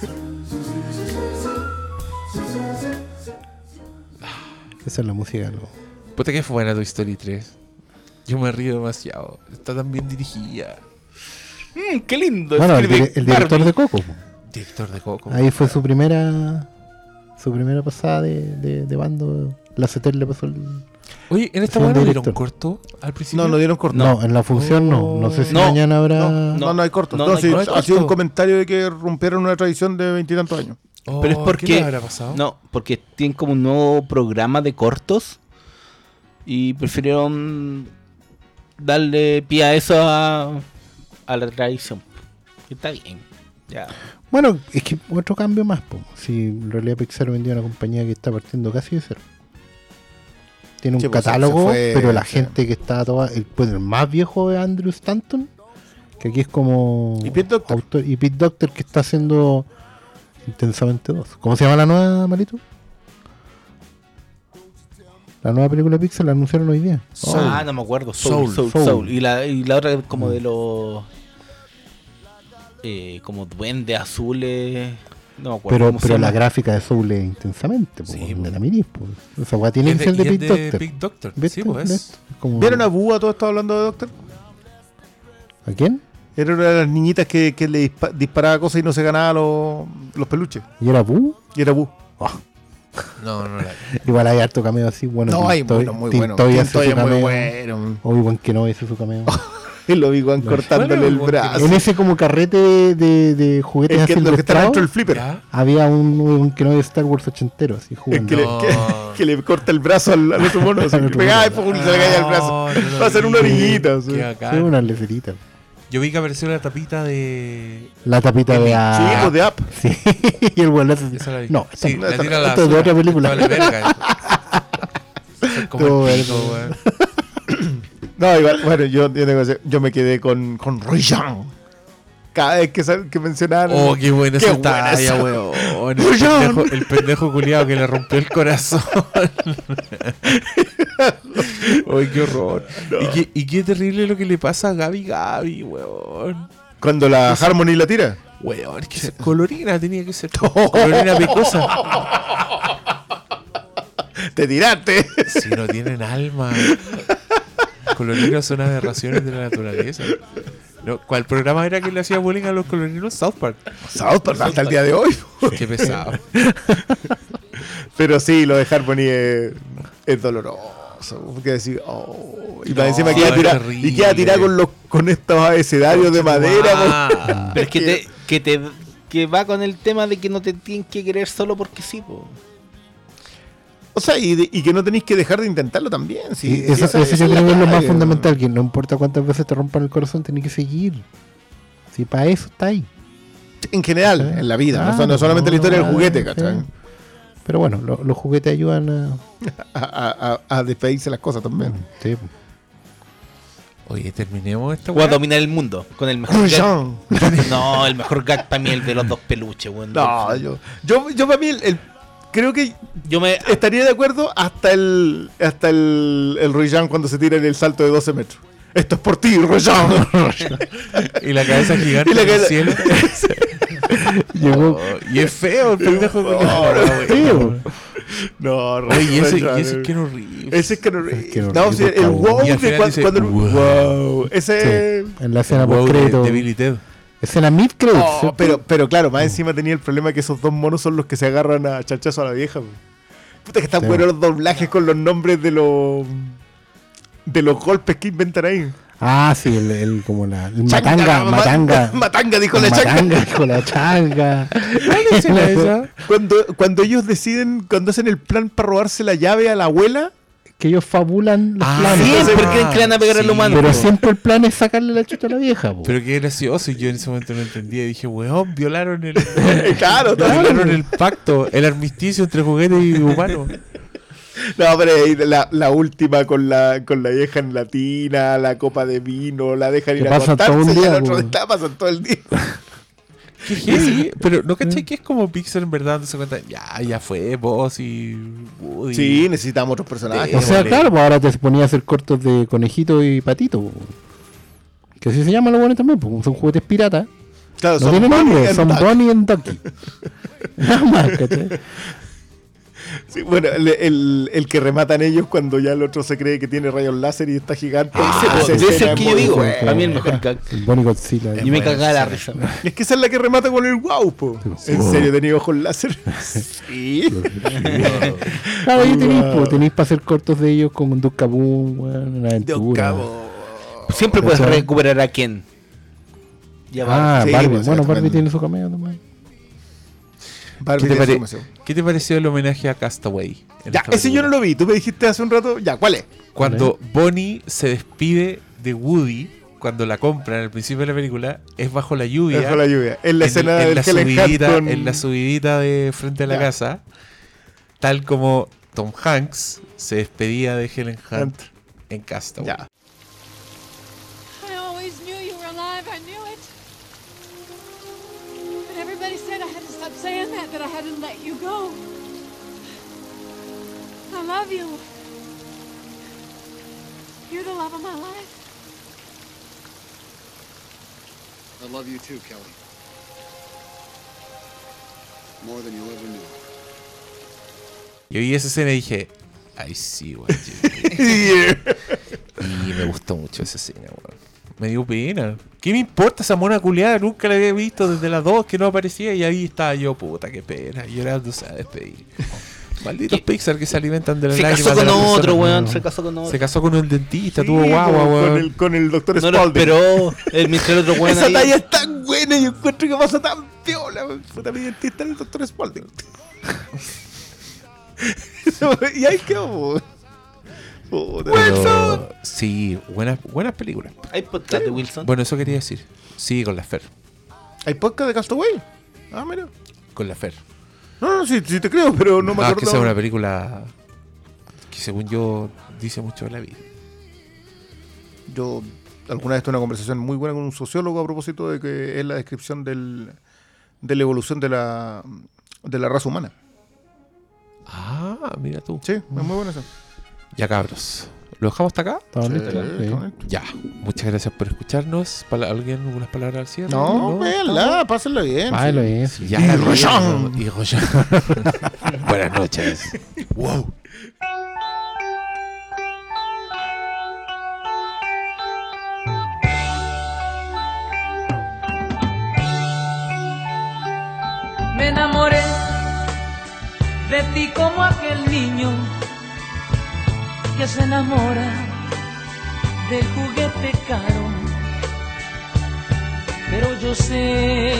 Esa es la música. ¿no? Puta que fue buena Toy Story 3. Yo me río demasiado. Está tan bien dirigida. Mm, qué lindo. Bueno, el, director de Coco. Director de Coco. Ahí fue su primera su primera pasada de, de, de bando. La CETEL le pasó el... Oye, en esta buena dieron corto al principio. No, no dieron corto. No, en la función no. No sé si No, mañana habrá... No, no, no hay corto. no, No, no hay sí, corto. ha sido un comentario de que rompieron una tradición de veintitantos años. Oh, Pero es ¿qué porque. le habrá pasado? No, porque tienen como un nuevo programa de cortos. Y prefirieron darle pie a eso a, a la tradición. Está bien. Ya. Bueno, es que otro cambio más. Po. Si en realidad Pixar vendió una compañía que está partiendo casi de cero. Tiene un Sí, pues, catálogo, fue, pero la sí. gente que está toda... El, pues, el más viejo es Andrew Stanton, que aquí es como... Y Pete Doctor. autor- y Pete Doctor que está haciendo Intensamente 2. ¿Cómo se llama la nueva, Marito? La nueva película de Pixar la anunciaron hoy día. Ah, no me acuerdo. Soul, Soul. Soul, Soul. Soul. Y, la, y la otra como de los... Eh, como duendes azules. No me acuerdo. pero pero la gráfica de Soul es intensamente. Po, Sí, po. la mirís, po. Esa weá tiene que es ser de Pete Doctor. Big Doctor. ¿Viste? Sí, pues. ¿Ves? Como- ¿Vieron a Búa? ¿Todo estaba hablando de Doctor? ¿A quién? Era una de las niñitas que, que le dispa- disparaba cosas y no se ganaba los, los peluches. ¿Y era Boo? Y era Boo. No, no la Igual hay harto cameo así. Bueno, No, hay bueno, muy bueno. Es muy bueno. Obi-Wan Kenobi hace su cameo. El Obi-Wan cortándole el brazo. En ese como carrete de, de juguetes Es que los que ilustrados, dentro del flipper. ¿Ya? había un Obi-Wan Kenobi de Star Wars ochentero, así Es jugando. que, le, No. que, que le corta el brazo al, al otro mono. Que otro pegaba y pum, se le caía el brazo. No, no lo Va a ser una vi. orillita. Sí, una lecerita. Yo vi que apareció la tapita de. La tapita de Sí, a... pues de App. Sí, y el weón le la vi. No, esta sí, no. la esta tira no, la es de otra película. Vale, verga. Eso es como Todo el pico. No, igual, bueno, yo, yo, tengo que decir, yo me quedé con, con Roy. Cada vez que, que mencionaban. Oh, qué buena Qué esa talla, weón. El pendejo, el pendejo culiado que le rompió el corazón. Ay, qué horror. Y, qué, y qué terrible lo que le pasa a Gaby Gaby, weón. Cuando la Harmony la tira. Weón, es que ser colorina tenía que ser colorina pecosa. Te tiraste. Si no tienen alma. Colorinos son aberraciones de la naturaleza. No, ¿Cuál programa era que le hacía bullying a los colorinos? South Park. South Park hasta el día de hoy. Qué pesado. Pero sí, lo de Harmony es, es doloroso. Porque decir, oh, y No, encima queda terrible. y queda tirada con, los, con estos abecedarios de madera. Ah. Pero es que te, que te que va con el tema de que no te tienen que querer solo porque sí, po. O sea, y, de- y que no tenéis que dejar de intentarlo también. Sí, eso, esa- eso esa yo creo que es lo más fundamental, que no importa cuántas veces te rompan el corazón, tenés que seguir. Si para eso está ahí. En general, en la vida, no, Claro, no solamente la historia del juguete. ¿cachai? Pero bueno, lo- los juguetes ayudan a... A, a- despedirse las cosas también. sí. Oye, terminemos esta O a dominar el mundo con el mejor gag. No, el mejor gag para mí es el de los dos peluches, weón. No, yo, yo, yo para mí, el- el- creo que Yo me. estaría de acuerdo hasta el hasta el, el Roy Jean cuando se tira en el salto de 12 metros. Esto es por ti, Roy Jean. Y la cabeza gigante Y la cabeza- cielo. Llegó... Oh, y es feo el pendejo. No, culiao. Sí, bo. no, Roy Oye, y ese, y ese eh. es que era horrible. Ese es que no, que no- no, sí, el wow de cuando wow. wow. Ese Sí, en la escena de, crédito. de Billy Ted. Escena mid crédito. Oh, pero, pero claro, más encima tenía el problema que esos dos monos son los que se agarran a chachazo a la vieja. Puta que están Sí. buenos los doblajes con los nombres de los de los golpes que inventan ahí. Ah, sí, el, el- como la el Changa, matanga, ma- matanga. matanga, dijo la changa. Matanga, dijo la changa. ¿Cuál escena esa? Cuando, cuando ellos deciden, cuando hacen el plan para robarse la llave a la abuela, Que ellos fabulan los Ah, planes. Siempre Ah, creen que le van a pegar al sí, humano. Pero siempre el plan es sacarle la chucha a la vieja. po. Pero qué gracioso. y Yo en ese momento no entendía. Dije, weón, violaron el, claro, violaron el pacto, el armisticio entre juguetes y humanos. No, pero la, la última con la, con la vieja en latina, la copa de vino, la dejan ir a acostarse y día, el otro po. está pasan todo el día. Qué heavy, Pero no caché que es como Pixar en verdad dándose cuenta. Ya, ya fue, vos y Woody. Sí, necesitamos otros personajes. O sea, claro, pues ahora te ponía a hacer cortos de conejito y patito. po. Que así se llaman los buenos también, pues son juguetes piratas. Claro, No son tienen nombre, son. Bonnie and Ducky. Nada más, ¿cachai? Sí, bueno, el, el- el que rematan ellos cuando ya el otro se cree que tiene rayos láser y está gigante. Po, ese es el que yo digo. buena. Para mí el mejor. El Bonnie Godzilla. Yo me cagaba la risa. Es que esa es la que remata con el wow, po. ¿En serio tenía ojos láser? Sí. Claro, ahí tenéis, pues, tenéis para hacer cortos de ellos con un Duke Kaboom, weón, una aventura. Siempre puedes recuperar a Ken. Ya. Ah, Barbie. pues, bueno. Barbie tiene su cameo también. Barbie ¿Qué te, pare-. ¿Qué te pareció el homenaje a Castaway? Ya, ese yo no lo vi. Tú me dijiste hace un rato. Ya, ¿cuál es? Cuando Bonnie se despide de Woody, cuando la compran al principio de la película, es bajo la lluvia. Bajo la lluvia. En la en, escena en del la Helen Hunt subidita, con- en la subidita de frente a la Ya. casa, tal como Tom Hanks se despedía de Helen Hunt Hunt. en Castaway. Ya. Saying that, that I had to let you go. I love you. You're the love of my life. I love you too, Kelly. More than you'll ever know. Yo vi esa escena y dije, ay sí, weón. y me gustó mucho esa escena, weón. Me dio pena. ¿Qué me importa esa mona culiada? Nunca la había visto desde las dos que no aparecía y ahí estaba yo, puta, qué pena. Llorándose a despedir. Malditos Pixar que se alimentan de las Se casó de con otro, weón. weón. Se casó con otro. Se casó con un dentista, tuvo Sí, guagua, con- weón. Con el, con el doctor No Spalding. esperó. El el otro weón Esa ahí- talla es tan buena y encuentro que pasa tan piola. weón. Puta, mi dentista era el doctor Spalding. y ahí quedó, weón. Puta. Sí, buenas, buenas películas. ¿Hay podcast de Wilson? Bueno, eso quería decir. Sí, con la Fer. ¿Hay podcast de Castaway? Ah, mira. Con la Fer. No, no, sí, sí te creo, pero no me Ah, es acuerdo. que esa es una película que según yo dice mucho de la vida. Yo alguna vez tuve una conversación muy buena con un sociólogo a propósito de que es la descripción del, de la evolución de la, de la raza humana. Ah, mira tú. Sí, es muy buena esa. Ya cabros. ¿Lo dejamos hasta acá? ¿Estamos Sí? Sí. Ya. Muchas gracias por escucharnos. ¿Alguien algunas palabras al cierre? No, véanla, pásenla bien. Sí. bien, sí. Ya Y Rollón. Y Rollón. Buenas noches. Wow. Me enamoré de ti como aquel niño que se enamora del juguete caro. Pero yo sé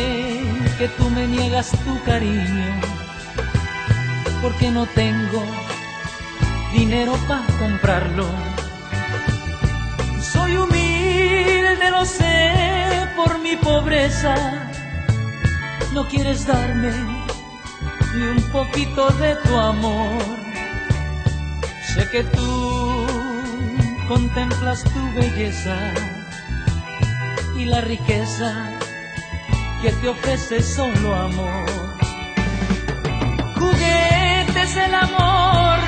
que tú me niegas tu cariño porque no tengo dinero para comprarlo. Soy humilde, lo sé, por mi pobreza. No quieres darme ni un poquito de tu amor. Sé que tú contemplas tu belleza y la riqueza que te ofrece solo amor. Juguetes el amor